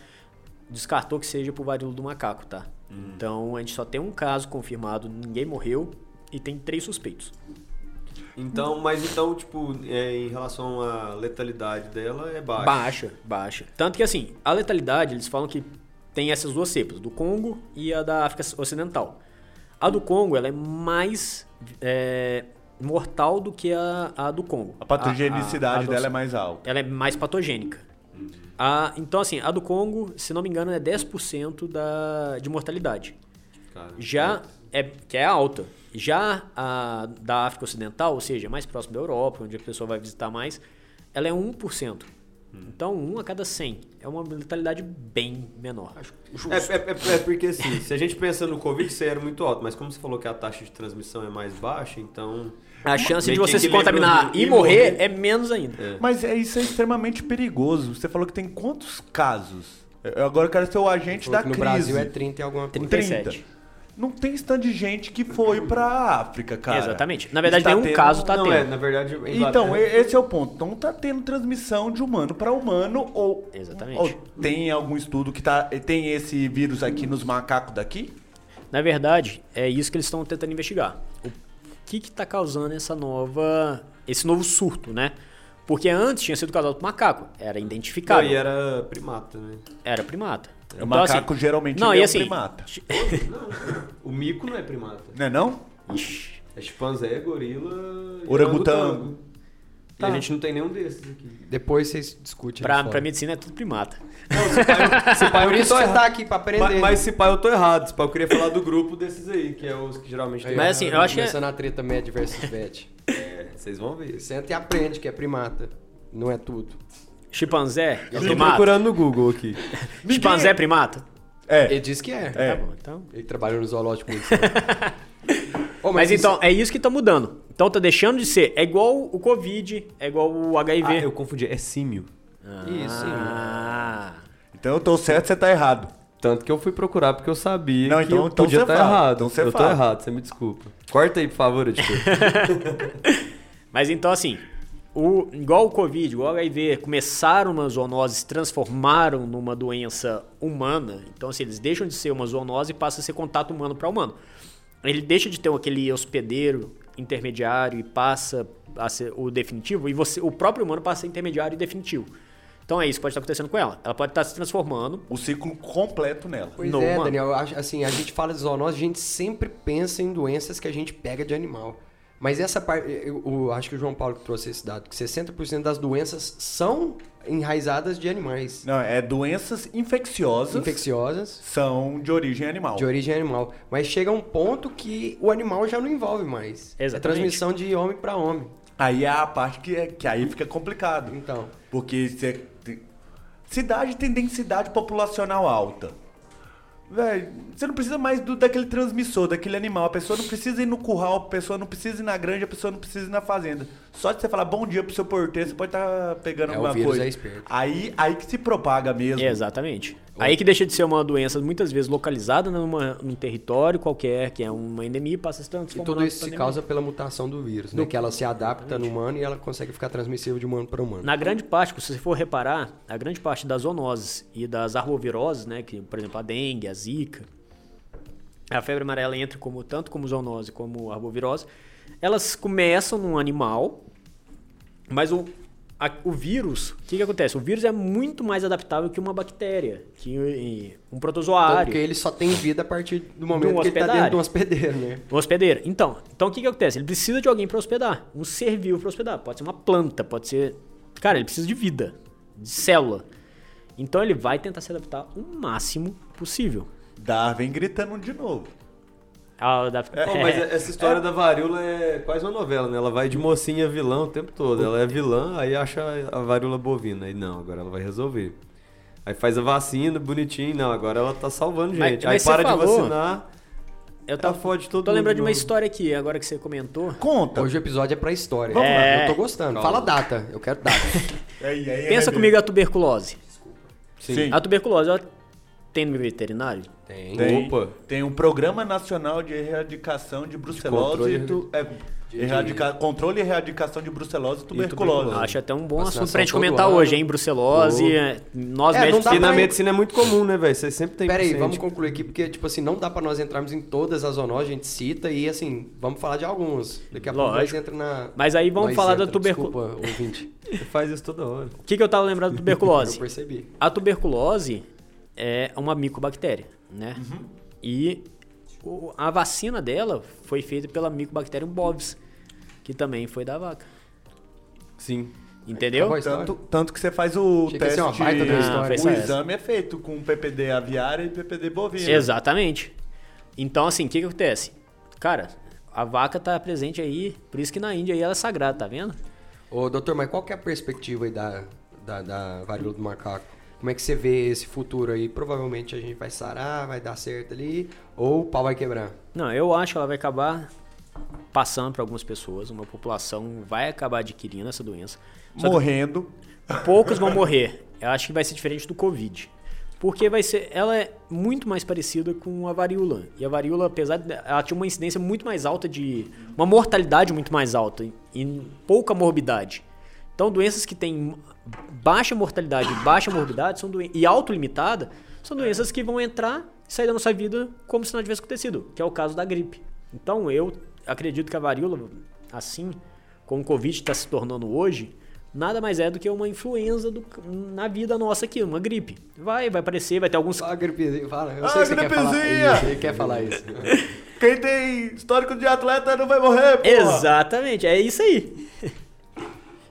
Descartou que seja por varíola do macaco, tá? Então a gente só tem um caso confirmado, ninguém morreu e tem três suspeitos. Então, mas então, tipo, é, em relação à letalidade dela, é baixa. Baixa, baixa. Tanto que assim, a letalidade, eles falam que tem essas duas cepas, do Congo e a da África Ocidental. A do Congo, ela é mais é, mortal do que a, a do Congo. A patogenicidade a- a- a dela é mais alta. Ela é mais patogênica. A, então, assim, a do Congo, se não me engano, é 10% da, de mortalidade. Cara, Já é que é alta. Já a da África Ocidental, ou seja, mais próximo da Europa, onde a pessoa vai visitar mais, ela é 1%. Então, 1 a cada 100. É uma letalidade bem menor. É, é, é- é porque assim, se a gente pensa no Covid, isso aí era muito alto, mas como você falou que a taxa de transmissão é mais baixa, então. A chance de você se contaminar e morrer morrer. é menos ainda. É. Mas é, isso é extremamente perigoso. Você falou que tem quantos casos? Eu agora quero ser o agente da que no crise. Brasil é 30 e alguma coisa. 37. Não tem tanto de gente que foi pra África, cara. Exatamente. Na verdade, Está nenhum tendo- caso tá não, tendo. é, na verdade. Então, esse é o ponto. Então tá tendo transmissão de humano para humano ou, Exatamente. ou tem algum estudo que tá, tem esse vírus aqui nos macacos daqui? Na verdade, é isso que eles estão tentando investigar. O que que tá causando essa nova, esse novo surto, né? Porque antes tinha sido causado por macaco, era Não, identificável, e era primata, né? era primata. O macaco geralmente não, e é um assim, primata. O mico não é primata. Não é não? Ixi, É chimpanzé, gorila. Orangotango. E a gente não tem nenhum desses aqui. Depois vocês discutem. pra, pra medicina é tudo primata. Se pai, Por isso você tá aqui pra aprender. Mas, mas se pai eu tô errado. Se pai eu queria falar do grupo desses aí, que é os que geralmente tem. Mas assim, eu acho que é- Começando a treta med versus vet. É, vocês vão ver. Senta e aprende que é primata. Não é tudo. Chimpanzé é Eu tô primata? procurando no Google aqui. Chimpanzé é primata? É. Ele diz que é. É. Tá bom, então... Ele trabalhou no zoológico muito tempo. Ô, Mas, isso- então, é isso que tá mudando. Então tá deixando de ser. É igual o Covid, é igual o HIV. Ah, eu confundi. É símio. Isso, Ah. Então eu tô certo, você tá errado. Tanto que eu fui procurar porque eu sabia Não, que então- eu então podia você estar fala. errado. Então eu tô fala. errado, você me desculpa. Corta aí, por favor, editor. Mas então, assim, o, igual o Covid, igual o HIV, começaram uma zoonose, se transformaram numa doença humana. Então, assim, eles deixam de ser uma zoonose e passam a ser contato humano para humano. Ele deixa de ter aquele hospedeiro intermediário e passa a ser o definitivo, e você, o próprio humano passa a ser intermediário e definitivo. Então é isso que pode estar acontecendo com ela. Ela pode estar se transformando. O ciclo completo nela. Pois No é, humano. Daniel, assim, a gente fala de zoonose, a gente sempre pensa em doenças que a gente pega de animal. Mas essa parte, eu, eu acho que o João Paulo que trouxe esse dado, que 60% das doenças são enraizadas de animais. Não, é doenças infecciosas Infecciosas, são de origem animal. de origem animal. Mas chega um ponto que o animal já não envolve mais. É Exatamente. transmissão de homem para homem. Aí é a parte que, é- que aí fica complicado. Então, Porque você cidade tem densidade populacional alta. Véi, você não precisa mais do, daquele transmissor, daquele animal. A pessoa não precisa ir no curral, a pessoa não precisa ir na granja, a pessoa não precisa ir na fazenda. Só de você falar bom dia pro seu porteiro, você pode estar pegando É, o alguma vírus coisa. é esperto. Aí, aí que se propaga mesmo. Exatamente. Aí que deixa de ser uma doença muitas vezes localizada numa, num território qualquer, que é uma endemia, passa a se E transformar tudo isso se causa pela mutação do vírus, né? Que ela se adapta no humano e ela consegue ficar transmissível de humano para humano. Na grande parte, se você for reparar, a grande parte das zoonoses e das arboviroses, né, que por exemplo a dengue, a zika, a febre amarela entra como tanto como zoonose como arbovirose, elas começam num animal, mas o, a- o vírus, o que, que acontece? O vírus é muito mais adaptável que uma bactéria, que um protozoário. que ele só tem vida a partir do momento que ele tá hospedário. dentro de um hospedeiro, né? Um hospedeiro. Então, então o que, que acontece? Ele precisa de alguém para hospedar. Um ser vivo para hospedar. Pode ser uma planta, pode ser. Cara, ele precisa de vida, de célula. Então ele vai tentar se adaptar o máximo possível. Darwin gritando de novo. Ah, da- Pô, mas essa história da varíola é quase uma novela, né? Ela vai de mocinha a vilã o tempo todo. Ela é vilã, aí acha a varíola bovina. Aí não, agora ela vai resolver. Aí faz a vacina, bonitinho. Não, agora ela tá salvando Mas- gente. mas aí você para de falou- vacinar, eu tá tava, fode todo tô mundo lembrando de uma história aqui, agora que você comentou. Conta. Hoje o episódio é pra história. Vamos lá. Eu tô gostando. Fala data. Eu quero data. Aí, aí, Pensa aí, comigo a tuberculose. Sim. A tuberculose, ela tem no veterinário? Tem. Tem, Opa. tem um Programa Nacional de Erradicação de Brucelose controle e tu, é, erradica- controle e erradicação de brucelose e tuberculose. tuberculose. Acho até um bom Vacinação assunto pra gente comentar ano. hoje, hein? Brucelose. É, Nós É, não médicos E na pra- medicina é muito comum, né, velho? Você sempre tem Pera aí, vamos concluir aqui, porque, tipo assim, não dá pra nós entrarmos em todas as zoonoses, a gente cita e, assim, vamos falar de alguns. Daqui a pouco nós entra na... Mas aí vamos nós falar da entra, tuberculose. Desculpa, ouvinte. Você faz isso toda hora. O que, que eu tava lembrando da Eu tuberculose? percebi. A tuberculose é uma micobactéria, né? E o- a vacina dela foi feita pela Mycobacterium bovis, que também foi da vaca. Sim. Entendeu? Tanto, tanto que você faz o Achei teste. uma baita da história. o exame é feito com PPD aviária e PPD bovino. Exatamente. Então, assim, o que, que acontece? Cara, a vaca tá presente aí, por isso que na Índia aí ela é sagrada, tá vendo? Ô, doutor, mas qual que é a perspectiva aí da, da, da varíola do macaco? Como é que você vê esse futuro aí? Provavelmente a gente vai sarar, vai dar certo ali, ou o pau vai quebrar. Não, eu acho que ela vai acabar passando para algumas pessoas, uma população vai acabar adquirindo essa doença. Morrendo. poucos vão morrer. Eu acho que vai ser diferente do Covid. Porque vai ser, ela é muito mais parecida com a varíola. E a varíola, apesar de ela tinha uma incidência muito mais alta de uma mortalidade muito mais alta e pouca morbidade. Então, doenças que têm baixa mortalidade e baixa morbidade são doen- e autolimitada são doenças que vão entrar e sair da nossa vida como se não tivesse acontecido, que é o caso da gripe. Então, eu acredito que a varíola, assim como o Covid está se tornando hoje, nada mais é do que uma influenza do- na vida nossa aqui, uma gripe. Vai, vai aparecer, vai ter alguns. Fala, gripezinha, fala. Eu sei que você quer falar gripezinha! isso. Ele quer falar isso. Quem tem histórico de atleta não vai morrer, pô. Exatamente, é isso aí.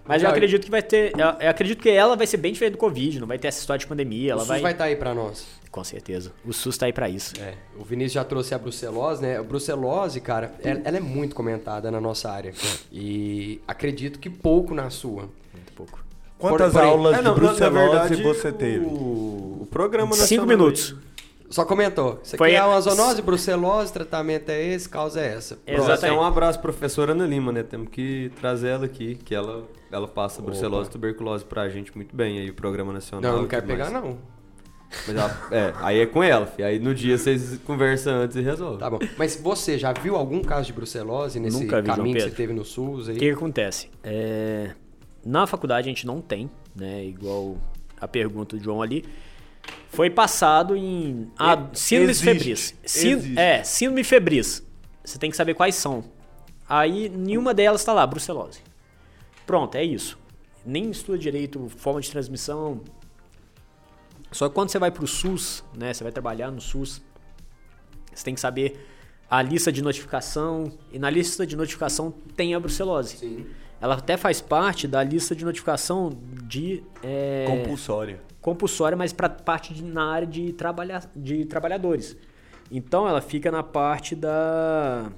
Mas eu acredito que vai ter. Eu eu acredito que ela vai ser bem diferente do Covid, não vai ter essa história de pandemia. Ela o SUS vai. vai estar aí pra nós. Com certeza. O SUS tá aí pra isso. É, o Vinícius já trouxe a brucelose, né? A brucelose, cara, ela, ela é muito comentada na nossa área. E acredito que pouco na sua. Muito pouco. Quantas Porém- aulas É, de não, na brucelose verdade, você teve? O, o programa Cinco minutos. Só comentou. Isso aqui Foi é a- uma zoonose, brucelose, tratamento é esse, causa é essa. Pronto, até Exatamente. um abraço, professora Ana Lima, né? Temos que trazer ela aqui, que ela, ela passa brucelose e tuberculose pra gente muito bem aí, o programa nacional. Não, não quero tudo pegar, mais. não. Mas ela, é, aí é com ela, fi. aí no dia vocês conversam antes e resolvem. Tá bom. Mas você já viu algum caso de brucelose nesse Nunca vi, caminho que você teve no SUS aí? O que, que acontece? É, na faculdade a gente não tem, né? Igual a pergunta do João ali. Foi passado em. Ah, E- síndrome existe. febris. Sín- Existe. É, síndrome febris. Você tem que saber quais são. Aí nenhuma delas tá lá, brucelose. Pronto, é isso. Nem estuda direito forma de transmissão. Só que quando você vai pro SUS, né? Você vai trabalhar no SUS, você tem que saber a lista de notificação. E na lista de notificação tem a brucelose. Sim. Ela até faz parte da lista de notificação de é, Compulsória. Compulsória, mas para parte de- na área de, trabalha, de trabalhadores. Então ela fica na parte da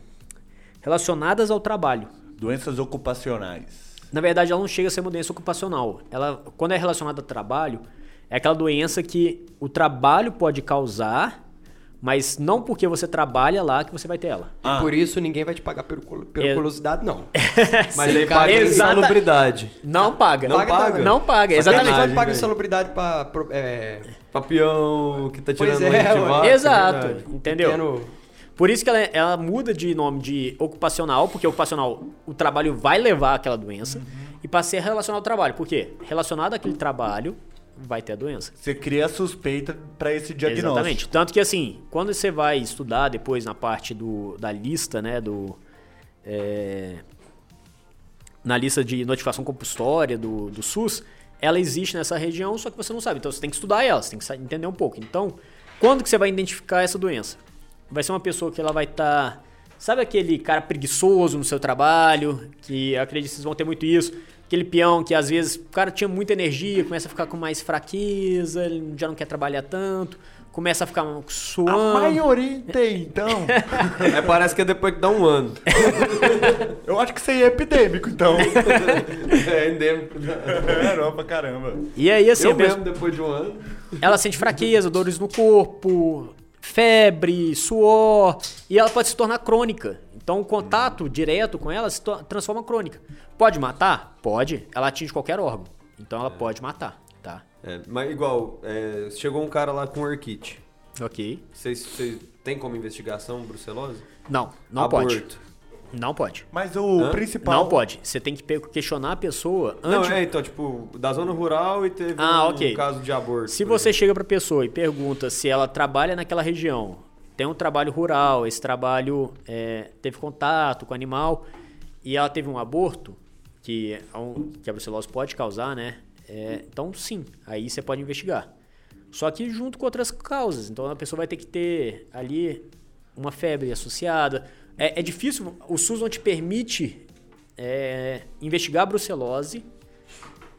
relacionadas ao trabalho. Doenças ocupacionais. Na verdade, ela não chega a ser uma doença ocupacional. Ela, quando é relacionada ao trabalho, é aquela doença que o trabalho pode causar, Mas não porque você trabalha lá que você vai ter ela. Ah. Por isso ninguém vai te pagar pelo, pelo É. curiosidade, não. Mas aí Cara, paga exata- insalubridade. Não paga. Não paga? Não paga, Exatamente. exatamente. Quando paga insalubridade pra... É, Papião que tá tirando Pois é, vaca. é Exato, verdade. entendeu? pequeno- Por isso que ela, ela muda de nome de ocupacional, porque ocupacional, o trabalho vai levar aquela doença, e para ser relacionado ao trabalho. Por quê? Relacionado àquele trabalho, vai ter a doença. Você cria a suspeita pra esse diagnóstico. Exatamente. Tanto que assim, quando você vai estudar depois na parte do, da lista, né, do... é, na lista de notificação compulsória do, do SUS, ela existe nessa região, só que você não sabe. Então você tem que estudar ela, você tem que entender um pouco. Então, quando que você vai identificar essa doença? Vai ser uma pessoa que ela vai estar... sabe aquele cara preguiçoso no seu trabalho, que eu acredito que vocês vão ter muito isso, aquele peão que às vezes o cara tinha muita energia, começa a ficar com mais fraqueza, ele já não quer trabalhar tanto, começa a ficar A suando. maioria tem, então. É, parece que é depois que dá um ano. Eu acho que isso aí é epidêmico, então. é endêmico. é, não, pra caramba. E aí, assim, Eu a mesmo, depois de um ano. ela sente fraqueza, dores no corpo, febre, suor, e ela pode se tornar crônica. Então, o contato direto com ela se transforma crônica. Pode matar? Pode. Ela atinge qualquer órgão. Então, ela pode matar, tá? É, mas igual, é, chegou um cara lá com orquite. Ok. Vocês, têm como investigação brucelose? Não, não pode. Aborto. Não pode. Mas o Hã? principal. Não pode. Você tem que questionar a pessoa antes. Não, é, então, tipo, da zona rural e teve Ah, um ok. caso de aborto. Se você exemplo. chega pra pessoa e pergunta se ela trabalha naquela região, tem um trabalho rural, esse trabalho é, teve contato com o animal e ela teve um aborto, que, é um- que a brucelose pode causar, né? É, então, sim, aí você pode investigar. Só que junto com outras causas. Então, a pessoa vai ter que ter ali uma febre associada. É, é difícil, o SUS não te permite é, investigar a brucelose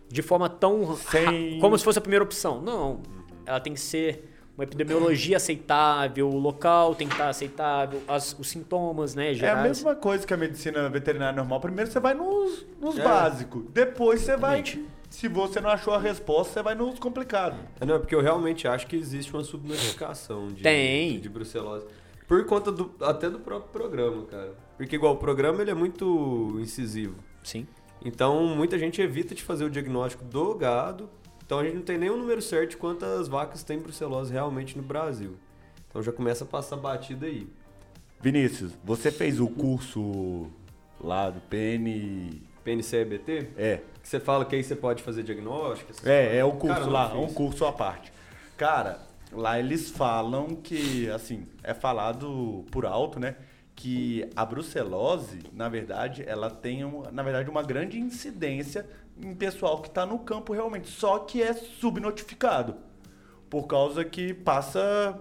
de forma tão Sem- como se fosse a primeira opção. Não, ela tem que ser uma epidemiologia aceitável, o local tem que estar aceitável, as- os sintomas, né, É a gerais. mesma coisa que a medicina veterinária normal. Primeiro você vai nos, nos É. básicos. Depois você vai. Se você não achou a resposta, você vai nos complicados. É, não, é porque eu realmente acho que existe uma subnotificação de, Tem. de brucelose. Por conta do, até do próprio programa, cara. Porque igual o programa ele é muito incisivo. Sim. Então muita gente evita de fazer o diagnóstico do gado. Então a gente não tem nem o número certo de quantas vacas tem brucelose realmente no Brasil. Então já começa a passar batida aí. Vinícius, você fez o curso lá do PN. PNCEBT? É. Que você fala que aí você pode fazer diagnóstico? É, é o curso Cara, lá, é um curso à parte. Cara, lá eles falam que, assim, é falado por alto, né? Que a brucelose, na verdade, ela tem, na verdade, uma grande incidência em pessoal que está no campo realmente, só que é subnotificado. Por causa que passa,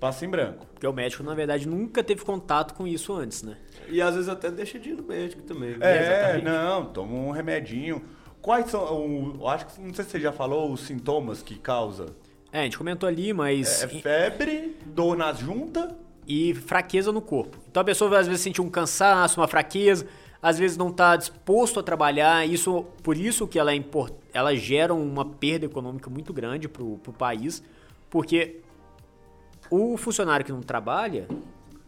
passa em branco. Porque o médico, na verdade, nunca teve contato com isso antes, né? E às vezes até deixa de ir no médico também. É, Exatamente. não, toma um remedinho. Quais são, o- eu acho que, não sei se você já falou, os sintomas que causa? É, a gente comentou ali, mas... É febre, dor nas juntas, e fraqueza no corpo. Então a pessoa vai às vezes sentir um cansaço, uma fraqueza, às vezes não está disposto a trabalhar. Isso, por isso que ela, é import... ela gera uma perda econômica muito grande para o país, porque o funcionário que não trabalha,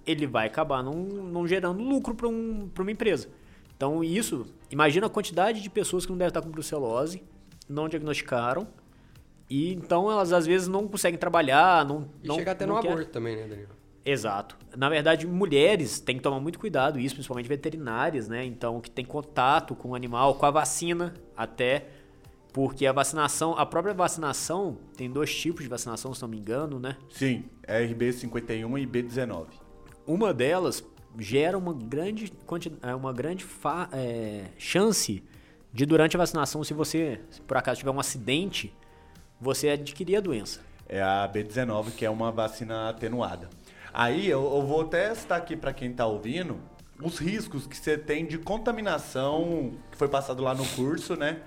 ele vai acabar não, não gerando lucro para um, pra uma empresa. Então isso, imagina a quantidade de pessoas que não devem estar com brucelose, não diagnosticaram, e então elas às vezes não conseguem trabalhar, não, E não chega até não no quer- aborto também, né, Danilo? Exato. Na verdade, mulheres têm que tomar muito cuidado, isso principalmente veterinárias, né? Então, que tem contato com o animal, com a vacina, até porque a vacinação, a própria vacinação, tem dois tipos de vacinação, se não me engano, né? sim, é RB51 e B19. Uma delas gera uma grande, é, uma grande é, chance de, durante a vacinação, se você, se por acaso tiver um acidente, você adquirir a doença. É a B19, que é uma vacina atenuada. Aí eu, eu vou até citar aqui para quem tá ouvindo os riscos que você tem de contaminação que foi passado lá no curso, né?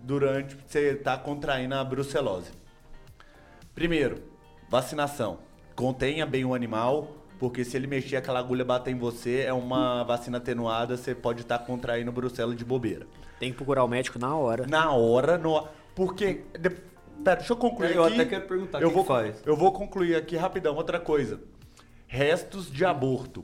Durante você tá contraindo a brucelose. Primeiro, vacinação. Contenha bem o animal, porque se ele mexer aquela agulha bater em você, é uma vacina atenuada, você pode estar contraindo brucela de bobeira. Tem que procurar o médico na hora. Na hora, no... porque de- Pera, deixa eu concluir É, eu aqui. até quero perguntar eu vou, faz. Eu vou concluir aqui rapidão. Outra coisa. Restos de aborto.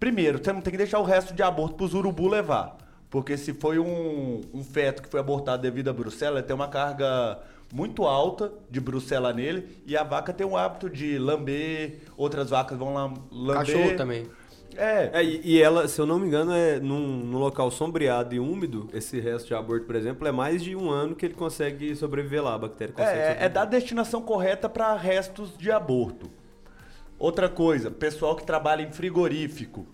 Primeiro, você não tem que deixar o resto de aborto pros urubu levar. Porque se foi um, um feto que foi abortado devido a bruxela, ele tem uma carga muito alta de bruxela nele. E a vaca tem o hábito de lamber, outras vacas vão lá lamber. Cachorro também. É, É, e, ela, se eu não me engano, é num, num local sombreado e úmido, esse resto de aborto, por exemplo, é mais de um ano que ele consegue sobreviver lá, a bactéria consegue É, é sobreviver. dar a destinação correta para restos de aborto. Outra coisa, pessoal que trabalha em frigorífico.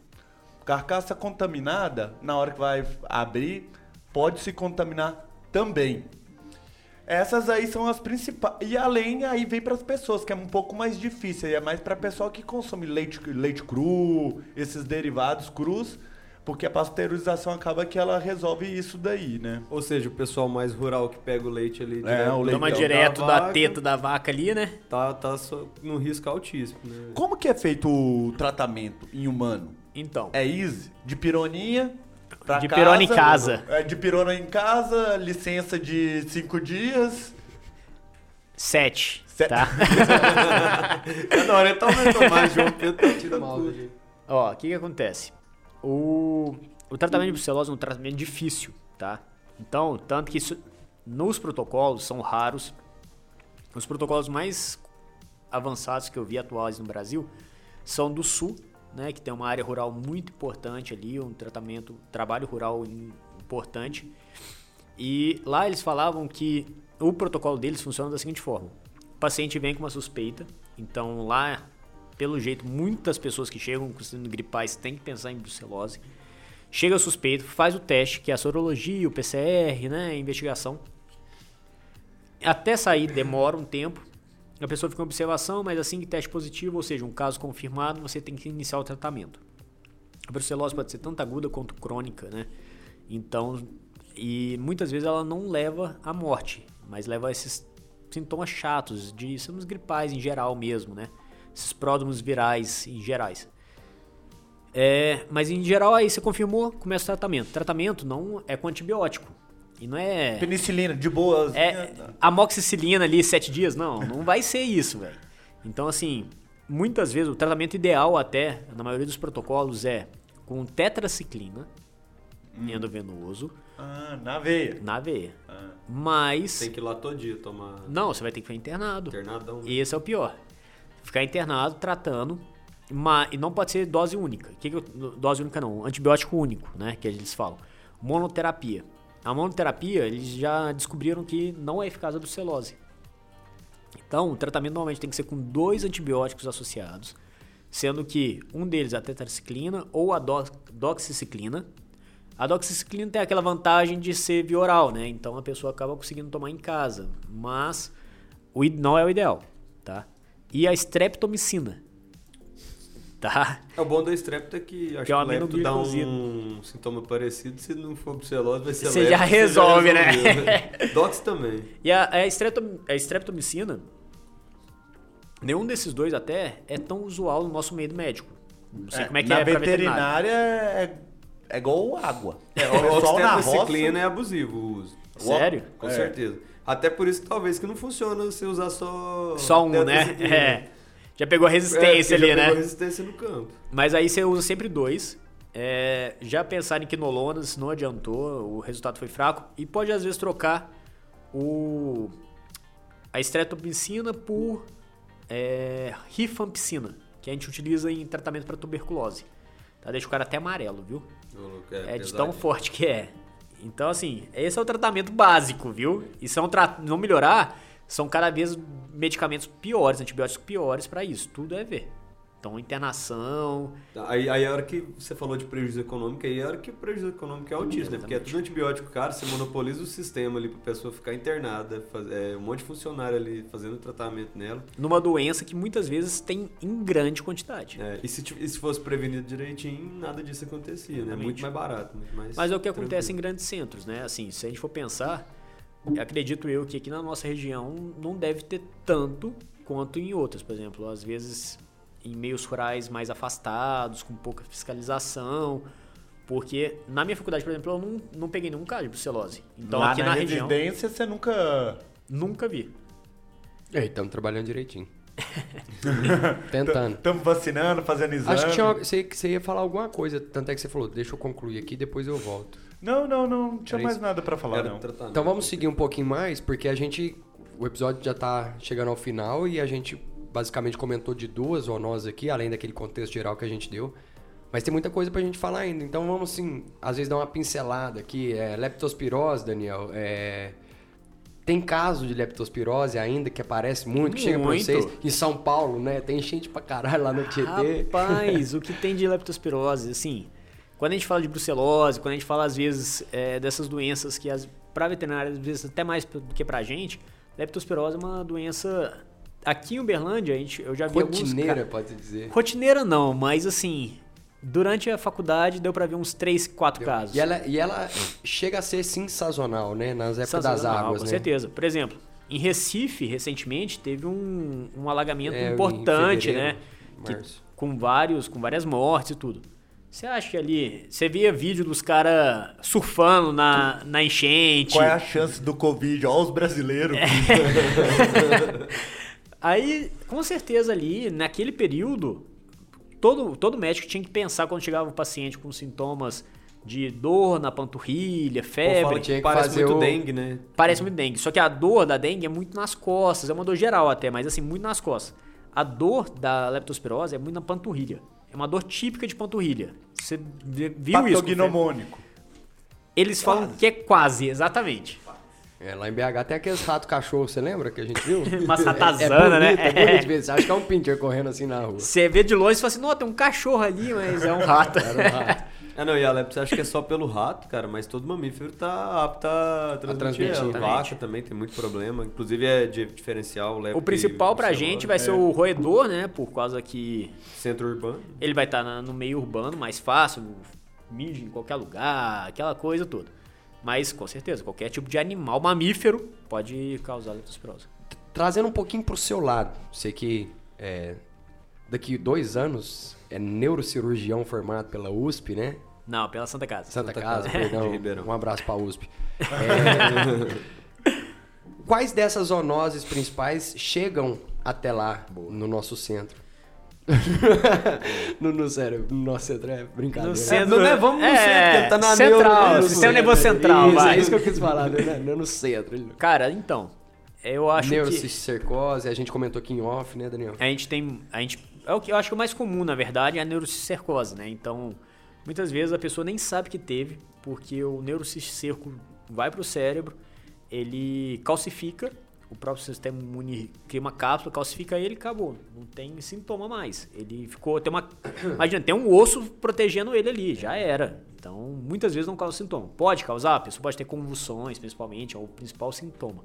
Carcaça contaminada, na hora que vai abrir, pode se contaminar também. Essas aí são as principais. E além, aí vem para as pessoas, que é um pouco mais difícil. Aí é mais para pessoal que consome leite, leite cru, esses derivados crus, porque a pasteurização acaba que ela resolve isso daí, né? Ou seja, o pessoal mais rural que pega o leite ali É, o leitão Toma da direto da, vaca, teta da vaca ali, né? Tá, tá só num risco altíssimo, né? Como que é feito o tratamento em humano? Então. É easy? De pironinha? Pra De pirona em casa. É, de pirona em casa, licença de cinco dias. Sete. Se- Tá? Cada hora ele tá aumentando mais, João Pedro tá tirando Mal, tudo. gente. Ó, o que que acontece? O, o tratamento de brucelose é um tratamento difícil, tá? Então, tanto que isso, nos protocolos são raros. Os protocolos mais avançados que eu vi atuais no Brasil são do Sul, né, que tem uma área rural muito importante ali, um tratamento, trabalho rural im- importante. E lá eles falavam que o protocolo deles funciona da seguinte forma: o paciente vem com uma suspeita, então lá, pelo jeito, muitas pessoas que chegam com síndrome gripais têm que pensar em brucelose. Chega suspeito, faz o teste, que é a sorologia, o PCR, né, a investigação. Até sair demora um tempo. A pessoa fica em observação, mas assim que teste positivo, ou seja, um caso confirmado, você tem que iniciar o tratamento. A brucelose pode ser tanto aguda quanto crônica, né? Então, e muitas vezes ela não leva à morte, mas leva a esses sintomas chatos de sintomas gripais em geral mesmo, né? Esses pródromos virais em gerais. É, mas em geral aí você confirmou, começa o tratamento. Tratamento não é com antibiótico. E não é Penicilina, de boas. é amoxicilina ali sete dias, não, não vai ser isso, velho. Então, assim, muitas vezes o tratamento ideal até, na maioria dos protocolos, é com tetraciclina endovenoso Ah, na veia. na veia. Ah. Mas, Tem que ir lá todo dia tomar não, você vai ter que ficar internado. internadão. né? Esse é o pior. Ficar internado, tratando, e não pode ser dose única. Que que eu- dose única não, antibiótico único, né, que eles falam. Monoterapia. A monoterapia, eles já descobriram que não é eficaz a brucelose. Então, o tratamento normalmente tem que ser com dois antibióticos associados, sendo que um deles é a tetraciclina ou a dox- doxiciclina. A doxiciclina tem aquela vantagem de ser via né? Então a pessoa acaba conseguindo tomar em casa, mas o não é o ideal, tá? E a streptomicina, tá? É o bom da strepto é que acho Que é o lepto dá um sintoma parecido. Se não for brucelose, vai ser Você lepto, já resolve, né? resolveu. Dox também. E a, a, a streptomicina, nenhum desses dois até é tão usual no nosso meio médico. Não sei como é que na é veterinária é, é igual água. É, o pessoal na roça... é abusivo o uso. Sério? Com É. certeza. Até por isso talvez que não funciona você usar só... Só um, né? É. Já pegou a É, resistência já ali, pegou né? resistência no campo. Mas aí você usa sempre dois. É, já pensar em quinolonas não adiantou, o resultado foi fraco. E pode às vezes trocar o a streptomicina por é, rifampicina, que a gente utiliza em tratamento para tuberculose. Tá? Deixa o cara até amarelo, viu? Louco, É, de tão forte que é. Então, assim, esse é o tratamento básico, viu? E se não, melhorar, são cada vez medicamentos piores, antibióticos piores para isso. Tudo é ver. Então, internação. Aí, aí a hora que você falou de prejuízo econômico, aí a hora que o prejuízo econômico é altíssimo, né? Porque é tudo antibiótico caro, você monopoliza o sistema ali pra pessoa ficar internada, faz- é, um monte de funcionário ali fazendo tratamento nela. Numa doença que muitas vezes tem em grande quantidade. É, e, se, e se fosse prevenido direitinho, nada disso acontecia, né? Exatamente. Muito mais barato, muito mais. Mas é o que acontece em tranquilo. grandes centros, né? Assim, se a gente for pensar, acredito eu que aqui na nossa região não deve ter tanto quanto em outras, por exemplo, às vezes em meios rurais mais afastados, com pouca fiscalização, porque na minha faculdade, por exemplo, eu não, não peguei nenhum caso de brucelose. Então Lá aqui na, na, região residência você nunca... nunca vi. Ei, estamos trabalhando direitinho. Tentando. Estamos vacinando, fazendo exame. Acho que tinha uma- você, você ia falar alguma coisa, tanto é que você falou, deixa eu concluir aqui, depois eu volto. Não, não, não. Não tinha Era mais isso? nada pra falar, Era não. Então vamos seguir um pouquinho mais, porque a gente. O episódio já tá chegando ao final e a gente basicamente comentou de duas zoonoses aqui, além daquele contexto geral que a gente deu. Mas tem muita coisa pra gente falar ainda. Então vamos, assim, às vezes dar uma pincelada aqui. É, leptospirose, Daniel. É, tem caso de leptospirose ainda que aparece muito, que chega pra Muito. vocês. Em São Paulo, né? Tem gente pra caralho lá no Tietê. Rapaz, o que tem de leptospirose, assim, quando a gente fala de brucelose, quando a gente fala às vezes é, dessas doenças que as, pra veterinária, às vezes até mais do que pra gente, leptospirose é uma doença aqui em Uberlândia, a gente, eu já vi alguns Rotineira, ca- pode dizer. Rotineira não, mas assim, durante a faculdade deu pra ver uns 3, 4 casos. E ela, e ela chega a ser sim sazonal, né? Nas épocas das Sazonal, águas, Com né? certeza. Por exemplo, em Recife, recentemente, teve um, um alagamento É, importante, né? Que- com vários, com várias mortes e tudo. Você acha que ali. Você via vídeo dos caras surfando na, na enchente. Qual é a chance do Covid? Ó, os brasileiros. É. Aí, com certeza ali, naquele período, todo, todo médico tinha que pensar quando chegava um paciente com sintomas de dor na panturrilha, febre. fala tinha que parece fazer muito o- dengue, né? Parece muito dengue. Só que a dor da dengue é muito nas costas. É uma dor geral até, mas assim, muito nas costas. A dor da leptospirose é muito na panturrilha. É uma dor típica de panturrilha. Você viu isso? Patognomônico. Eles falam que é quase, exatamente. É, lá em BH tem aqueles ratos cachorro, você lembra que a gente viu? Umas é, ratazana, é né? bonito, é bonito ver. Você acha que é um pincher correndo assim na rua. Você vê de longe e fala assim, não, tem um cachorro ali, mas é um rato. Era um rato. Ah, não, e a lepra você acha que é só pelo rato, cara, mas todo mamífero tá apto a transmitir. transmitir, a né? vaca também tem muito problema. Inclusive é de diferencial lepra O principal pra gente vai ser o roedor, né? Por causa que Centro urbano. ele vai estar no meio urbano, mais fácil, mijo em qualquer lugar, aquela coisa toda. Mas, com certeza, qualquer tipo de animal mamífero pode causar leptospirose. Trazendo um pouquinho pro seu lado. Você que é, daqui dois anos é neurocirurgião formado pela USP, né? Não, pela Santa Casa. Santa, Santa Casa, Casa, perdão. Um abraço pra USP. É, Quais dessas zoonoses principais chegam até lá, no nosso centro? No, no sério, no nosso centro é brincadeira. No centro- não é- vamos no é, centro, que ele tá na central, neuro, né? sistema No nervoso central, isso, vai. É isso que eu quis falar, né? Não é no centro. Cara, então, eu acho que Neurocicercose, a gente comentou aqui em off, né, Daniel? a gente tem, a gente, é o que eu acho que o mais comum, na verdade, é a neurocicercose, né? Então, muitas vezes a pessoa nem sabe que teve, porque o neurocicerco vai pro cérebro, ele calcifica, o próprio sistema imune cria uma cápsula, calcifica ele e acabou. Não tem sintoma mais. Ele ficou. Tem uma. Imagina, tem um osso protegendo ele ali, já era. Então, muitas vezes não causa sintoma. Pode causar, a pessoa pode ter convulsões, principalmente, é o principal sintoma.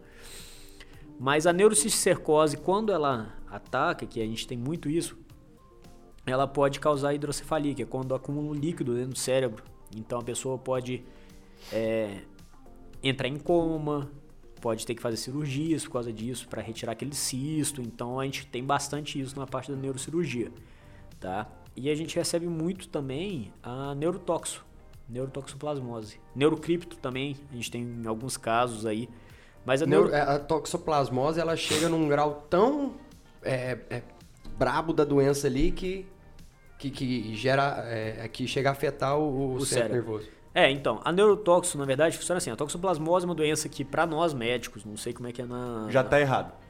Mas a neurocicercose, quando ela ataca, que a gente tem muito isso, ela pode causar hidrocefalia, que é quando acumula um líquido dentro do cérebro. Então a pessoa pode é, entrar em coma, pode ter que fazer cirurgias por causa disso, para retirar aquele cisto. Então a gente tem bastante isso na parte da neurocirurgia, tá? E a gente recebe muito também a neurotoxo, neurotoxoplasmose. Neurocripto também, a gente tem em alguns casos aí. Mas a Neuro- é, a toxoplasmose, ela chega num grau tão é, é, brabo da doença ali que, que, que gera, é, que chega a afetar o, o O cérebro. nervoso. É, então, a neurotoxo, na verdade, funciona assim. A toxoplasmose é uma doença que, pra nós médicos, não sei como é que é na... Já tá errado.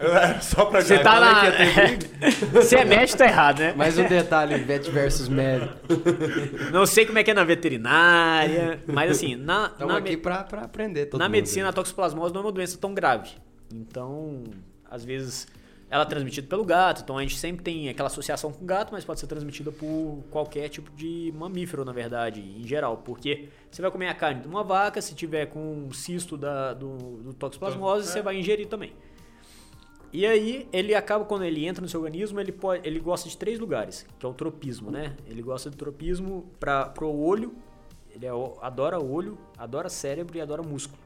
É, Só pra Você tá na... é Se é médico, tá errado, né? Mais um detalhe, vet versus med. Não sei como é que é na veterinária, mas assim, na, Estamos na, aqui me- pra, pra aprender todo na mundo. medicina a toxoplasmose não é uma doença tão grave. Então, às vezes, ela é transmitida pelo gato, então a gente sempre tem aquela associação com o gato, mas pode ser transmitida por qualquer tipo de mamífero, na verdade, em geral. Porque você vai comer a carne de uma vaca, se tiver com um cisto da, do, do toxoplasmose, você vai ingerir também. E aí, ele acaba, quando ele entra no seu organismo, ele, pode, ele gosta de três lugares, que é o tropismo, né? Ele gosta do tropismo para pro olho, ele é o- adora olho, adora cérebro e adora músculo.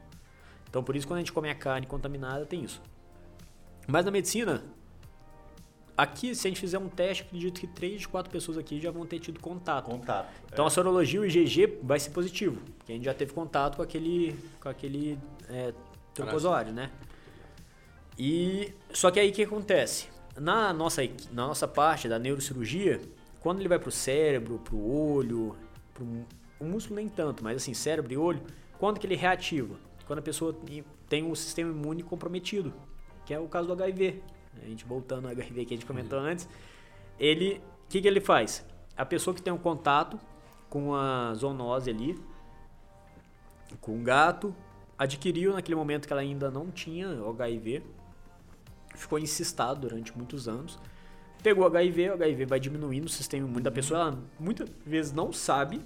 Então, por isso, quando a gente come a carne contaminada, tem isso. Mas na medicina, aqui, se a gente fizer um teste, acredito que três de quatro pessoas aqui já vão ter tido contato. Contato. Então a sorologia, o IgG, vai ser positivo, porque a gente já teve contato com aquele, com aquele é, tropozoário, né? E só que aí o que acontece? Na nossa, na nossa parte da neurocirurgia, quando ele vai pro cérebro, pro olho, pro o músculo nem tanto, mas assim, cérebro e olho, quando que ele reativa? Quando a pessoa tem um sistema imune comprometido, que é o caso do HIV. A gente voltando ao HIV que a gente comentou uhum. antes, ele, o que, que ele faz? A pessoa que tem um contato com a zoonose ali, com o gato, adquiriu naquele momento que ela ainda não tinha HIV, ficou incistado durante muitos anos, pegou HIV, o HIV vai diminuindo o sistema imune da pessoa, ela muitas vezes não sabe.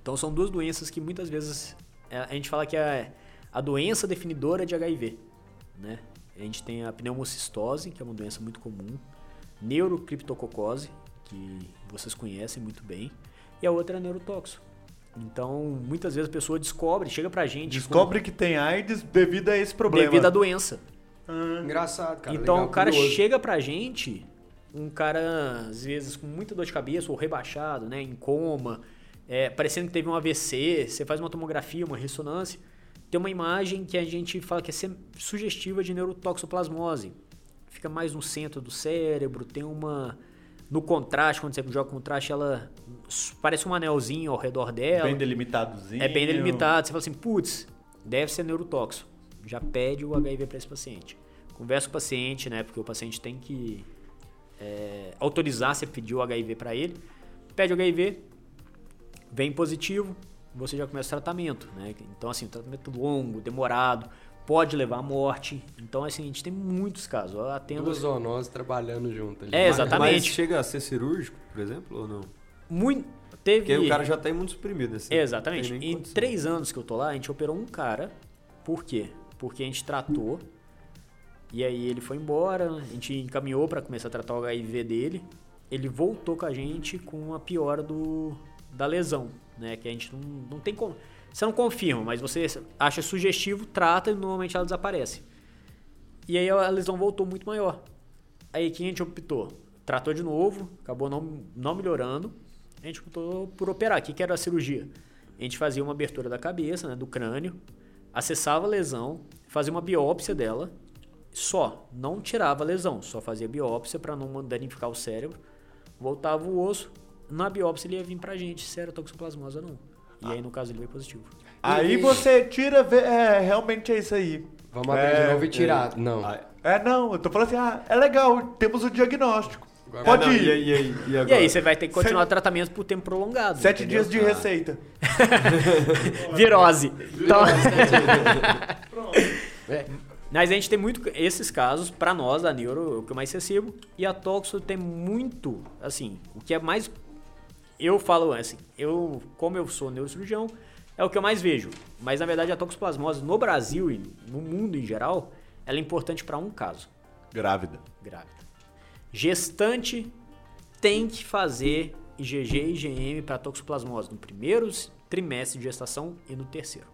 Então são duas doenças que muitas vezes é, a gente fala que é a doença definidora de HIV, né? A gente tem a pneumocistose, que é uma doença muito comum, neurocriptococose, que vocês conhecem muito bem, e a outra é a neurotóxico. Então, muitas vezes a pessoa descobre, chega pra gente. Descobre com... que tem AIDS devido a esse problema. Devido à doença. Ah, engraçado, cara. Então, legal, o cara curioso. chega pra gente, um cara, às vezes, com muita dor de cabeça ou rebaixado, né, em coma, é, parecendo que teve um AVC, você faz uma tomografia, uma ressonância, tem uma imagem que a gente fala que é sugestiva de neurotoxoplasmose. Fica mais no centro do cérebro, tem uma no contraste, quando você joga contraste, ela parece um anelzinho ao redor dela. Bem delimitadozinho. É bem delimitado. Você fala assim, putz, deve ser neurotóxico. Já pede o HIV para esse paciente. Conversa com o paciente, né? Porque o paciente tem que é, autorizar você pedir o HIV para ele. Pede o HIV, vem positivo, você já começa o tratamento, né? Então, assim, um tratamento longo, demorado, pode levar à morte. Então, assim, a gente tem muitos casos. Eu atendo... Duas zoonoses trabalhando juntas. É, exatamente. Mas chega a ser cirúrgico, por exemplo, ou não? Muito... Teve... Porque o cara já tá imunossuprimido, assim. Exatamente. Em condição. três anos que eu tô lá, a gente operou um cara. Por quê? Porque a gente tratou... E aí ele foi embora, a gente encaminhou para começar a tratar o HIV dele. Ele voltou com a gente com a piora do, da lesão, né? Que a gente não, não tem como... Você não confirma, mas você acha sugestivo, trata e normalmente ela desaparece. E aí a lesão voltou muito maior. Aí quem a gente optou? Tratou de novo, acabou não, não melhorando. A gente optou por operar. O que, que era a cirurgia? A gente fazia uma abertura da cabeça, né, do crânio, acessava a lesão, fazia uma biópsia dela, só, não tirava a lesão, só fazia biópsia para não danificar o cérebro, voltava o osso, na biópsia ele ia vir pra gente se era toxoplasmose ou não. E ah. aí, no caso, ele veio positivo. Aí e... você tira, é, realmente é isso aí. Vamos abrir é, de novo e tirar. É, não. É, não, eu tô falando assim, ah, é legal, temos o diagnóstico. Agora, Pode não, ir. E aí, e, aí, e, e, aí, você vai ter que continuar Sete... o tratamento por tempo prolongado. Sete entendeu? dias de ah. receita. Virose. Então... é. Mas a gente tem muito esses casos, para nós, a neuro, o que eu mais recebo, e a toxo tem muito, assim, o que é mais eu falo assim, eu, como eu sou neurocirurgião, é o que eu mais vejo. Mas na verdade a toxoplasmose no Brasil e no mundo em geral, ela é importante para um caso. Grávida. Grávida. Gestante tem que fazer IgG e IgM para toxoplasmose no primeiro trimestre de gestação e no terceiro.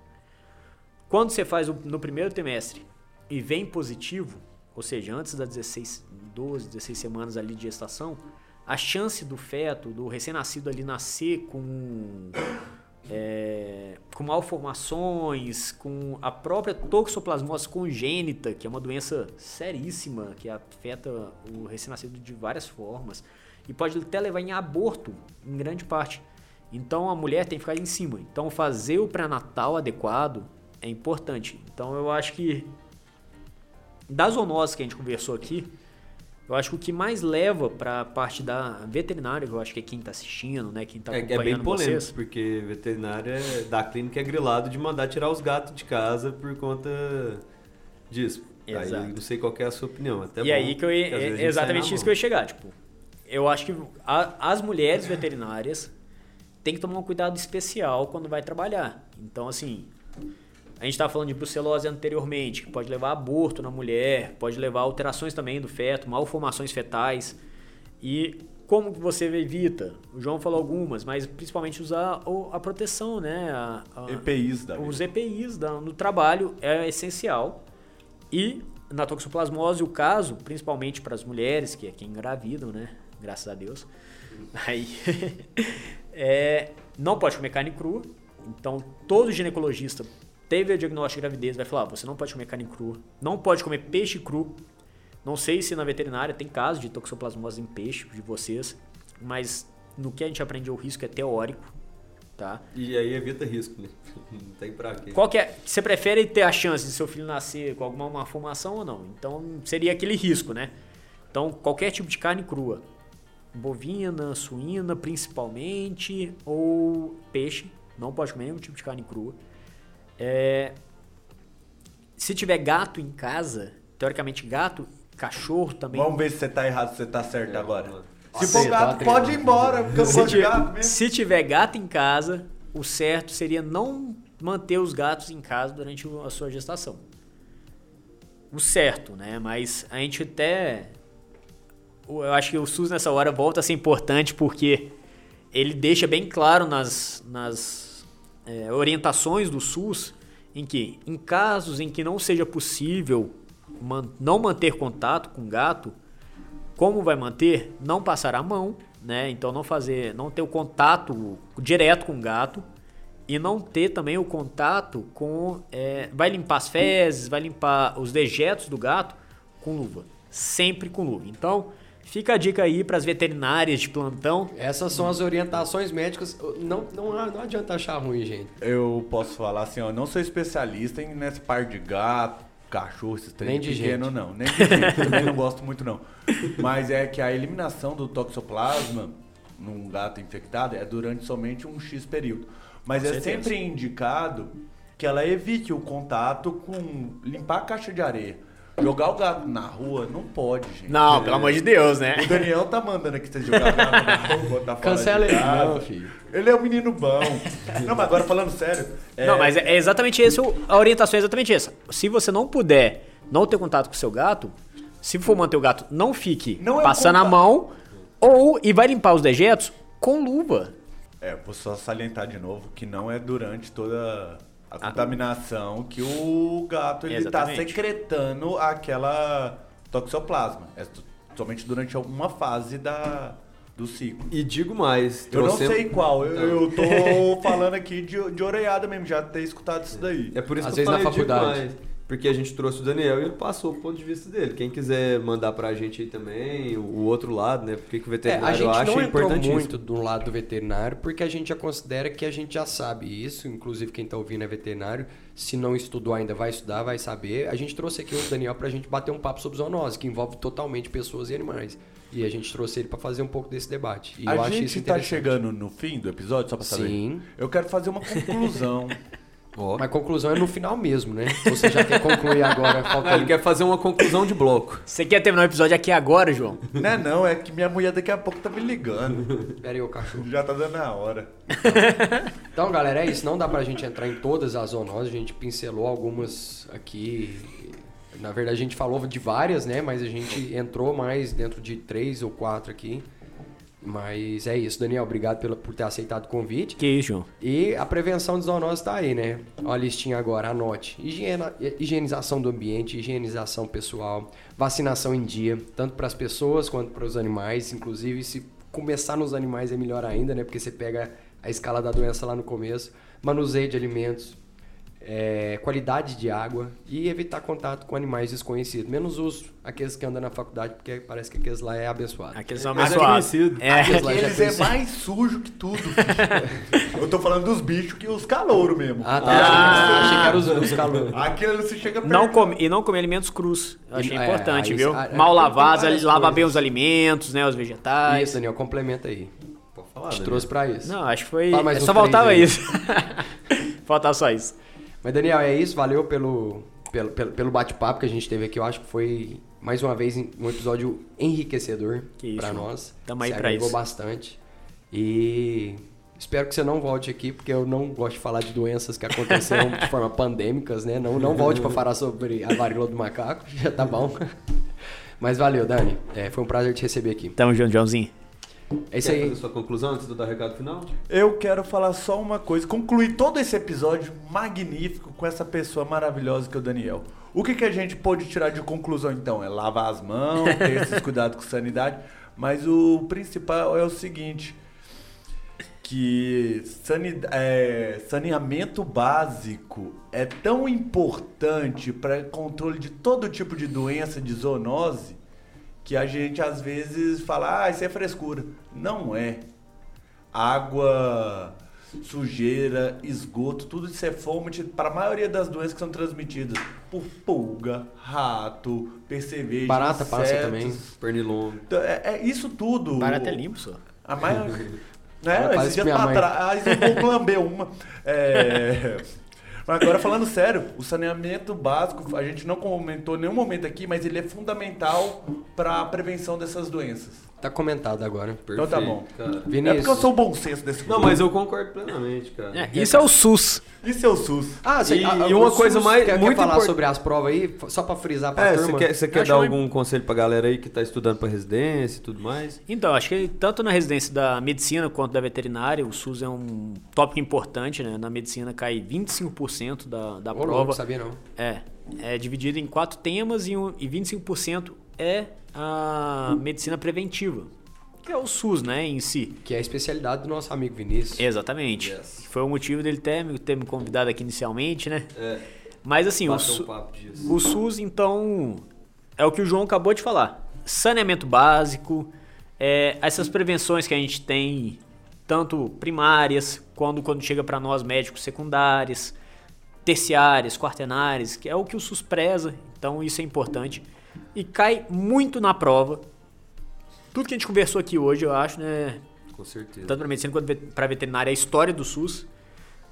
Quando você faz no primeiro trimestre e vem positivo, ou seja, antes das 16, 12, 16 semanas ali de gestação, a chance do feto, do recém-nascido ali nascer com é, com malformações, com a própria toxoplasmose congênita, que é uma doença seríssima que afeta o recém-nascido de várias formas e pode até levar em aborto em grande parte. Então a mulher tem que ficar em cima. Então fazer o pré-natal adequado é importante. Então eu acho que das zoonoses que a gente conversou aqui, eu acho que o que mais leva para a parte da veterinária, que eu acho que é quem está assistindo, né, quem está é, acompanhando É bem polêmico, vocês. porque veterinária da clínica é grilado de mandar tirar os gatos de casa por conta disso. Exato. Aí, não sei qual é a sua opinião. Até e aí que eu ia, é exatamente isso que eu ia chegar, tipo, eu acho que a, as mulheres veterinárias têm que tomar um cuidado especial quando vai trabalhar. Então, assim, a gente estava falando de brucelose anteriormente, que pode levar a aborto na mulher, pode levar a alterações também do feto, malformações fetais. E como que você evita? O João falou algumas, mas principalmente usar a proteção, né? A, a, EPIs da Os EPIs da, no trabalho é essencial. E na toxoplasmose, o caso, principalmente para as mulheres, que é quem engravidam, né? Graças a Deus. Aí, é, não pode comer carne crua. Então, todo ginecologista teve a diagnóstico de gravidez, vai falar, ah, você não pode comer carne crua, não pode comer peixe cru. Não sei se na veterinária tem caso de toxoplasmose em peixe de vocês, mas no que a gente aprende o risco é teórico, tá? E aí evita risco, né? Não tem pra quê. Qual que é? Você prefere ter a chance de seu filho nascer com alguma malformação ou não? Então seria aquele risco, né? Então qualquer tipo de carne crua, bovina, suína principalmente, ou peixe, não pode comer nenhum tipo de carne crua. É... Se tiver gato em casa, teoricamente gato, cachorro também. Vamos ver se você tá errado, se você tá certo agora. Se Você for tá gato, pode ir embora, porque eu Se, gosto de ti- gato mesmo. se tiver gato em casa, o certo seria não manter os gatos em casa durante a sua gestação. O certo, né? Mas a gente até. Eu acho que o SUS nessa hora volta a ser importante porque ele deixa bem claro nas, nas é, orientações do SUS em que, em casos em que não seja possível man- não manter contato com gato, como vai manter? Não passar a mão, né? Então não fazer, não ter o contato direto com o gato e não ter também o contato com, é, vai limpar as fezes, vai limpar os dejetos do gato com luva, sempre com luva. Então fica a dica aí para as veterinárias de plantão. Essas são as orientações médicas. Não, não, não adianta achar ruim, gente. Eu posso falar assim, ó, não sou especialista em nessa parte de gato, cachorro, esses trem Nem de pequeno, gente. não. Nem de gente, também não gosto muito, não. Mas é que a eliminação do toxoplasma num gato infectado é durante somente um X período. Mas Com é certeza. sempre indicado que ela evite o contato com limpar a caixa de areia. Jogar o gato na rua não pode, gente. Não, É. pelo amor de Deus, né? O Daniel tá mandando aqui você jogar o gato na rua, fora Cancela ele, não, filho. Ele é um menino bom. Não, mas agora falando sério. é- Não, mas é exatamente isso. A orientação é exatamente essa. Se você não puder não ter contato com o seu gato, se for manter o gato, não fique Não é passando a contato. mão ou e vai limpar os dejetos com luva. É, vou só salientar de novo que não é durante toda a contaminação que o gato ele tá Exatamente. secretando aquela toxoplasma. É somente durante uma fase da, do ciclo. E digo mais, Eu não trouxemos- sei qual, eu, eu tô falando aqui de, de orelhada mesmo, já ter escutado isso daí. É por isso Às que eu vezes na falei digo faculdade. Porque a gente trouxe o Daniel e ele passou o ponto de vista dele. Quem quiser mandar pra gente aí também, o, o outro lado, né? Porque que o É, veterinário a gente acha não entrou importantíssimo. muito do lado do veterinário, porque a gente já considera que a gente já sabe isso, inclusive quem tá ouvindo é veterinário, se não estudou ainda vai estudar, vai saber. A gente trouxe aqui o Daniel pra gente bater um papo sobre zoonose, que envolve totalmente pessoas e animais. E a gente trouxe ele pra fazer um pouco desse debate. E eu a acho isso gente tá chegando no fim do episódio, só pra saber. Sim. Eu quero fazer uma conclusão. Ó. Mas a conclusão é no final mesmo, né? Você já quer concluir agora, Ah, ele faltando... quer fazer uma conclusão de bloco. Você quer terminar o episódio aqui agora, João? não é não, é que minha mulher daqui a pouco tá me ligando. Pera aí, ô cachorro. Já tá dando a hora. Então, galera, é isso. Não dá pra gente entrar em todas as zoonoses. A gente pincelou algumas aqui. Na verdade, a gente falou de várias, né? Mas a gente entrou mais dentro de três ou quatro aqui. Mas é isso, Daniel. Obrigado pela, por ter aceitado o convite. Que isso, João? E a prevenção de zoonose tá aí, né? Olha a listinha agora, anote. Higiena- higienização do ambiente, higienização pessoal, vacinação em dia, tanto para as pessoas quanto para os animais. Inclusive, se começar nos animais é melhor ainda, né? Porque você pega a escala da doença lá no começo. Manuseio de alimentos, é, qualidade de água e evitar contato com animais desconhecidos. Menos os aqueles que andam na faculdade, porque parece que aqueles lá é abençoado. Aqueles são Mas é abençoados. conhecido. É. Aqueles lá já Eles é conhecido. mais sujo que tudo. Eu tô falando dos bichos que os calouros mesmo. Ah, tá. Achei, achei que era os, os calouros. Aquilo não se chega perto. Não come, e não comer alimentos crus. Eu achei é, importante, aí- viu? ah, é, Mal lavados, lavar bem os alimentos, né? Os vegetais. Isso, Daniel, complementa aí. Pode falar, Te Daniel. trouxe pra isso. Não, acho que foi. É só faltava aí. isso. faltava só isso. Mas, Daniel, é isso. Valeu pelo, pelo, pelo, pelo bate-papo que a gente teve aqui. Eu acho que foi, mais uma vez, um episódio enriquecedor mano. nós. Tamo aí Se pra isso. bastante. E espero que você não volte aqui, porque eu não gosto de falar de doenças que aconteceram de forma pandêmicas, né? Não, não volte pra falar sobre a varíola do macaco. Já tá bom. Mas valeu, Dani. É, foi um prazer te receber aqui. Tamo junto, Joãozinho. É isso Quer aí. fazer sua conclusão antes de eu dar o recado final? Eu quero falar só uma coisa, concluir todo esse episódio magnífico com essa pessoa maravilhosa que é o Daniel. O que, que a gente pode tirar de conclusão então? É lavar as mãos, ter esses cuidados com sanidade, mas o principal é o seguinte: que é, saneamento básico é tão importante para controle de todo tipo de doença, de zoonose, que a gente às vezes fala, ah, isso é frescura. Não é. Água, sujeira, esgoto, tudo isso é fonte para a maioria das doenças que são transmitidas por pulga, rato, percevejo, Barata passa insetos. também. Pernilongo. Então, é, é isso tudo. Barato é limpo, só. A maioria. Né? Esses dias minha pra mãe. trás eu vou lamber uma. É... Agora falando sério, o saneamento básico, a gente não comentou em nenhum momento aqui, mas ele é fundamental para a prevenção dessas doenças. Tá comentado agora. Então tá bom. Perfeito, cara. É Vinícius. porque eu sou o bom senso desse Não, mas eu concordo plenamente, cara. É, isso é o SUS. Isso é o SUS. Ah, você, E- a- e uma SUS coisa mais- Quer, muito quer falar import- sobre as provas aí? Só pra frisar pra É, você turma. quer, você quer acho dar que- algum conselho pra galera aí que tá estudando pra residência e tudo mais? Então, acho que tanto na residência da medicina quanto da veterinária, o SUS é um tópico importante, né? Na medicina cai 25% da, da Ô, prova. louco, sabia não. É, é dividido em quatro temas e, um, e 25% é a medicina preventiva, que é o SUS, né, em si. Que é a especialidade do nosso amigo Vinícius. Exatamente. Yes. Foi o motivo dele ter, me- ter me convidado aqui inicialmente, né? É, Mas assim, o, um Su- disso. o SUS, então, é o que o João acabou de falar. Saneamento básico, é, essas prevenções que a gente tem, tanto primárias, quando, quando chega para nós médicos secundárias, terciárias, quaternárias, que é o que o SUS preza, então isso é importante. E cai muito na prova. Tudo que a gente conversou aqui hoje, eu acho, né? Com certeza. Tanto para medicina quanto para veterinária, é a história do SUS.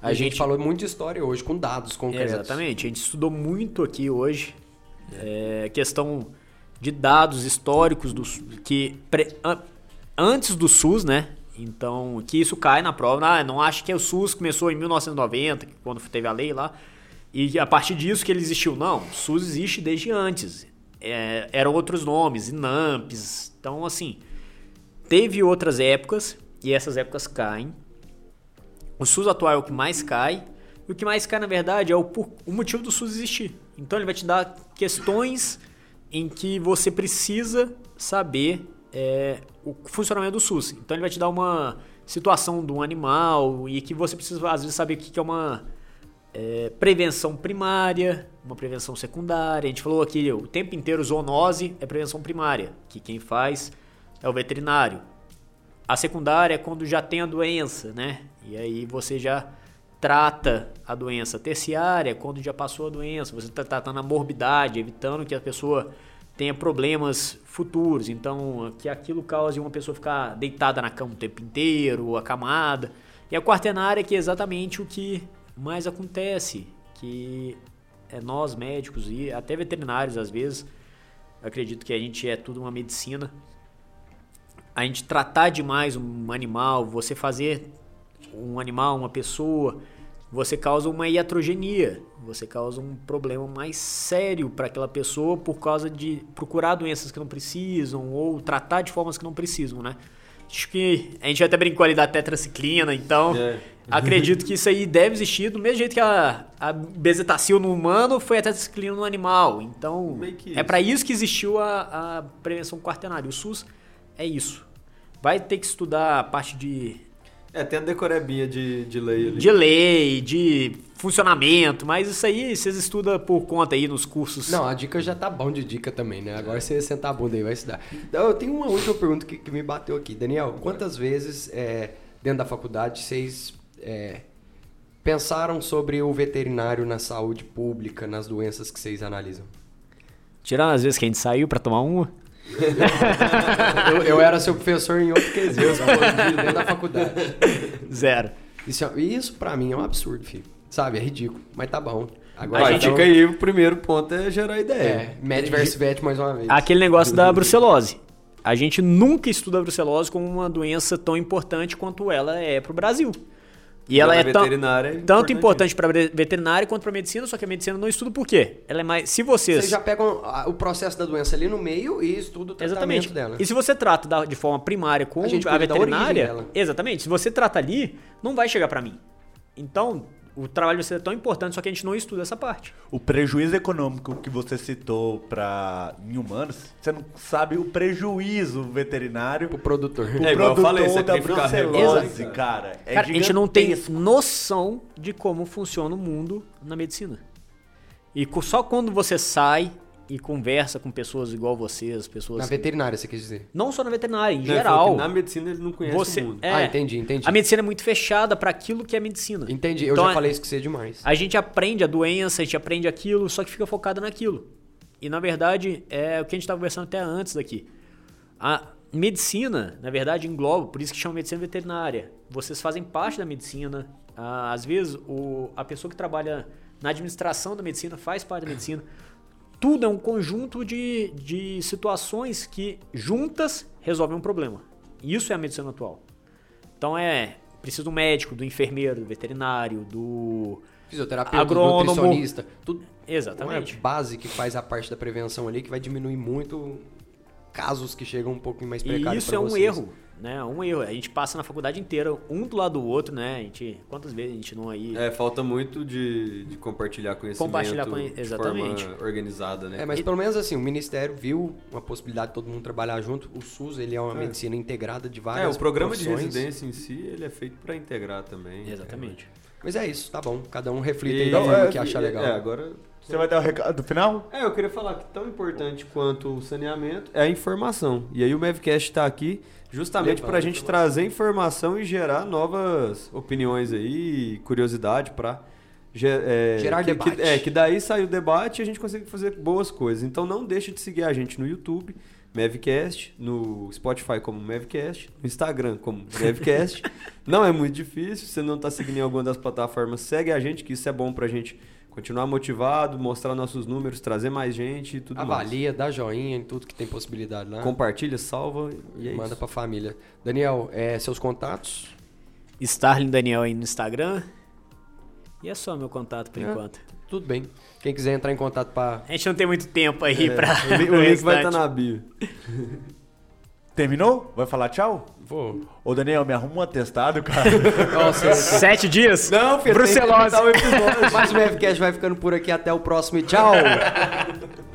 A, gente, falou muito de história hoje, com dados concretos. Exatamente, a gente estudou muito aqui hoje é, questão de dados históricos do, que pre- an- antes do SUS, né? Então, que isso cai na prova. Ah, não acho que o SUS começou em 1990, que quando teve a lei lá, e a partir disso que ele existiu. Não, o SUS existe desde antes. É, eram outros nomes, INAMPs. Então, assim, teve outras épocas e essas épocas caem. O SUS atual é o que mais cai. E o que mais cai, na verdade, é o, o motivo do SUS existir. Então ele vai te dar questões em que você precisa saber é, o funcionamento do SUS. Então ele vai te dar uma situação de um animal e que você precisa, às vezes, saber o que é uma é, prevenção primária, uma prevenção secundária. A gente falou aqui o tempo inteiro zoonose é prevenção primária, que quem faz é o veterinário. A secundária é quando já tem a doença, né? E aí você já trata a doença. Terciária é quando já passou a doença, você está tratando a morbidade, evitando que a pessoa tenha problemas futuros. Então, que aquilo cause uma pessoa ficar deitada na cama o tempo inteiro, acamada. E a quaternária que é exatamente o que mais acontece, que é nós médicos e até veterinários às vezes, acredito que a gente é tudo uma medicina, a gente tratar demais um animal, você fazer um animal, uma pessoa, você causa uma iatrogenia, você causa um problema mais sério para aquela pessoa por causa de procurar doenças que não precisam ou tratar de formas que não precisam, né? Acho que a gente até brincou ali da tetraciclina, então É. acredito que isso aí deve existir do mesmo jeito que a, a bezetacil no humano foi a tetraciclina no animal. Então que é isso. para isso que existiu a, a prevenção quaternária. O SUS é isso. Vai ter que estudar a parte de, É, tem a decorebinha de, de lei ali. de lei, de funcionamento, mas isso aí vocês estudam por conta aí nos cursos. Não, a dica já tá bom de dica também, né? Agora você sentar a bunda aí vai estudar. Então, Eu tenho uma última pergunta que, que me bateu aqui. Daniel, quantas vezes é, dentro da faculdade vocês é, pensaram sobre o veterinário na saúde pública, nas doenças que vocês analisam? Tirando as vezes que a gente saiu para tomar uma. Eu, eu era seu professor em outro quesito, dentro da faculdade. Zero. Isso, é- isso pra mim é um absurdo, filho. Sabe? É ridículo. Mas tá bom. Agora Vai, então, fica aí, o primeiro ponto é gerar ideia. É, med versus vet mais uma vez. Aquele negócio da brucelose. A gente nunca estuda a brucelose como uma doença tão importante quanto ela é pro Brasil. E ela Na é tão, é tanto importante. para veterinária quanto para medicina, só que a medicina não estuda por quê? Ela é mais. Se vocês. Vocês já pegam o processo da doença ali no meio e estudam o tratamento Exatamente. dela. E se você trata da- de forma primária com A a, veterinária, exatamente. Se você trata ali, não vai chegar pra mim. Então, O trabalho de vocês é tão importante, só que a gente não estuda essa parte. O prejuízo econômico que você citou para em humanos, você não sabe o prejuízo veterinário O produtor. pro É, igual eu produtor falei, você da tem que ficar brucelose, cara. É Cara, a gente não tem noção de como funciona o mundo na medicina. E só quando você sai e conversa com pessoas igual vocês, pessoas. Na veterinária, você quis dizer. Não só na veterinária, em falou geral. Na medicina ele não conhece Você, o mundo. é, Ah, entendi, entendi. A medicina é muito fechada para aquilo que é medicina. Entendi, eu Então, já é- falei isso que você demais. A gente aprende a doença, a gente aprende aquilo, só que fica focado naquilo. E na verdade, é o que a gente estava conversando até antes daqui. A medicina, na verdade, engloba, por isso que chama medicina veterinária. Vocês fazem parte da medicina. Ah, às vezes, o, a pessoa que trabalha na administração da medicina faz parte da medicina. Tudo é um conjunto de, de situações que juntas resolvem um problema. Isso é a medicina atual. Então é preciso do médico, do enfermeiro, do veterinário, do Fisioterapeuta, agrônomo. nutricionista, tudo. Uma Exatamente. base que faz a parte da prevenção ali, que vai diminuir muito casos que chegam um pouquinho mais E precários isso pra é um vocês. erro, né? Um erro. A gente passa na faculdade inteira, um do lado do outro, né? A gente, quantas vezes a gente não aí... É, falta muito de, de compartilhar conhecimento Compartilhar conhe- de exatamente. forma organizada, né? É, mas pelo menos assim, o Ministério viu uma possibilidade de todo mundo trabalhar junto. O SUS, ele é uma medicina integrada de É, várias o programa de profissões. residência em si, ele é feito para integrar também. Exatamente. Mas é isso, tá bom. Cada um reflita E, forma é, que achar e- legal. É, agora Você vai dar o recado do final? É, eu queria falar que tão importante quanto o saneamento é a informação. E aí o Mavcast está aqui justamente para a gente informação. trazer informação e gerar novas opiniões aí, curiosidade para Gerar que, debate. Que, é, que daí sai o debate e a gente consegue fazer boas coisas. Então não deixe de seguir a gente no YouTube, Mavcast, no Spotify como Mavcast, no Instagram como Mavcast. não é muito difícil, se você não está seguindo em alguma das plataformas, segue a gente, que isso é bom pra gente continuar motivado, mostrar nossos números, trazer mais gente e tudo mais. Avalia, dá joinha em tudo que tem possibilidade lá. Compartilha, salva e é Manda pra família. Daniel, é, seus contatos? Starling Daniel aí no Instagram. E é só meu contato por É. enquanto. Tudo bem. Quem quiser entrar em contato pra. A gente não tem muito tempo aí pra. O li- pro o link vai estar na bio. Terminou? Vai falar tchau? Vou. Ô, Daniel, me arruma um atestado, cara. Nossa, Sete dias? Não, filho, Brucelose. Mas o Mavcast vai ficando por aqui. Até o próximo e tchau!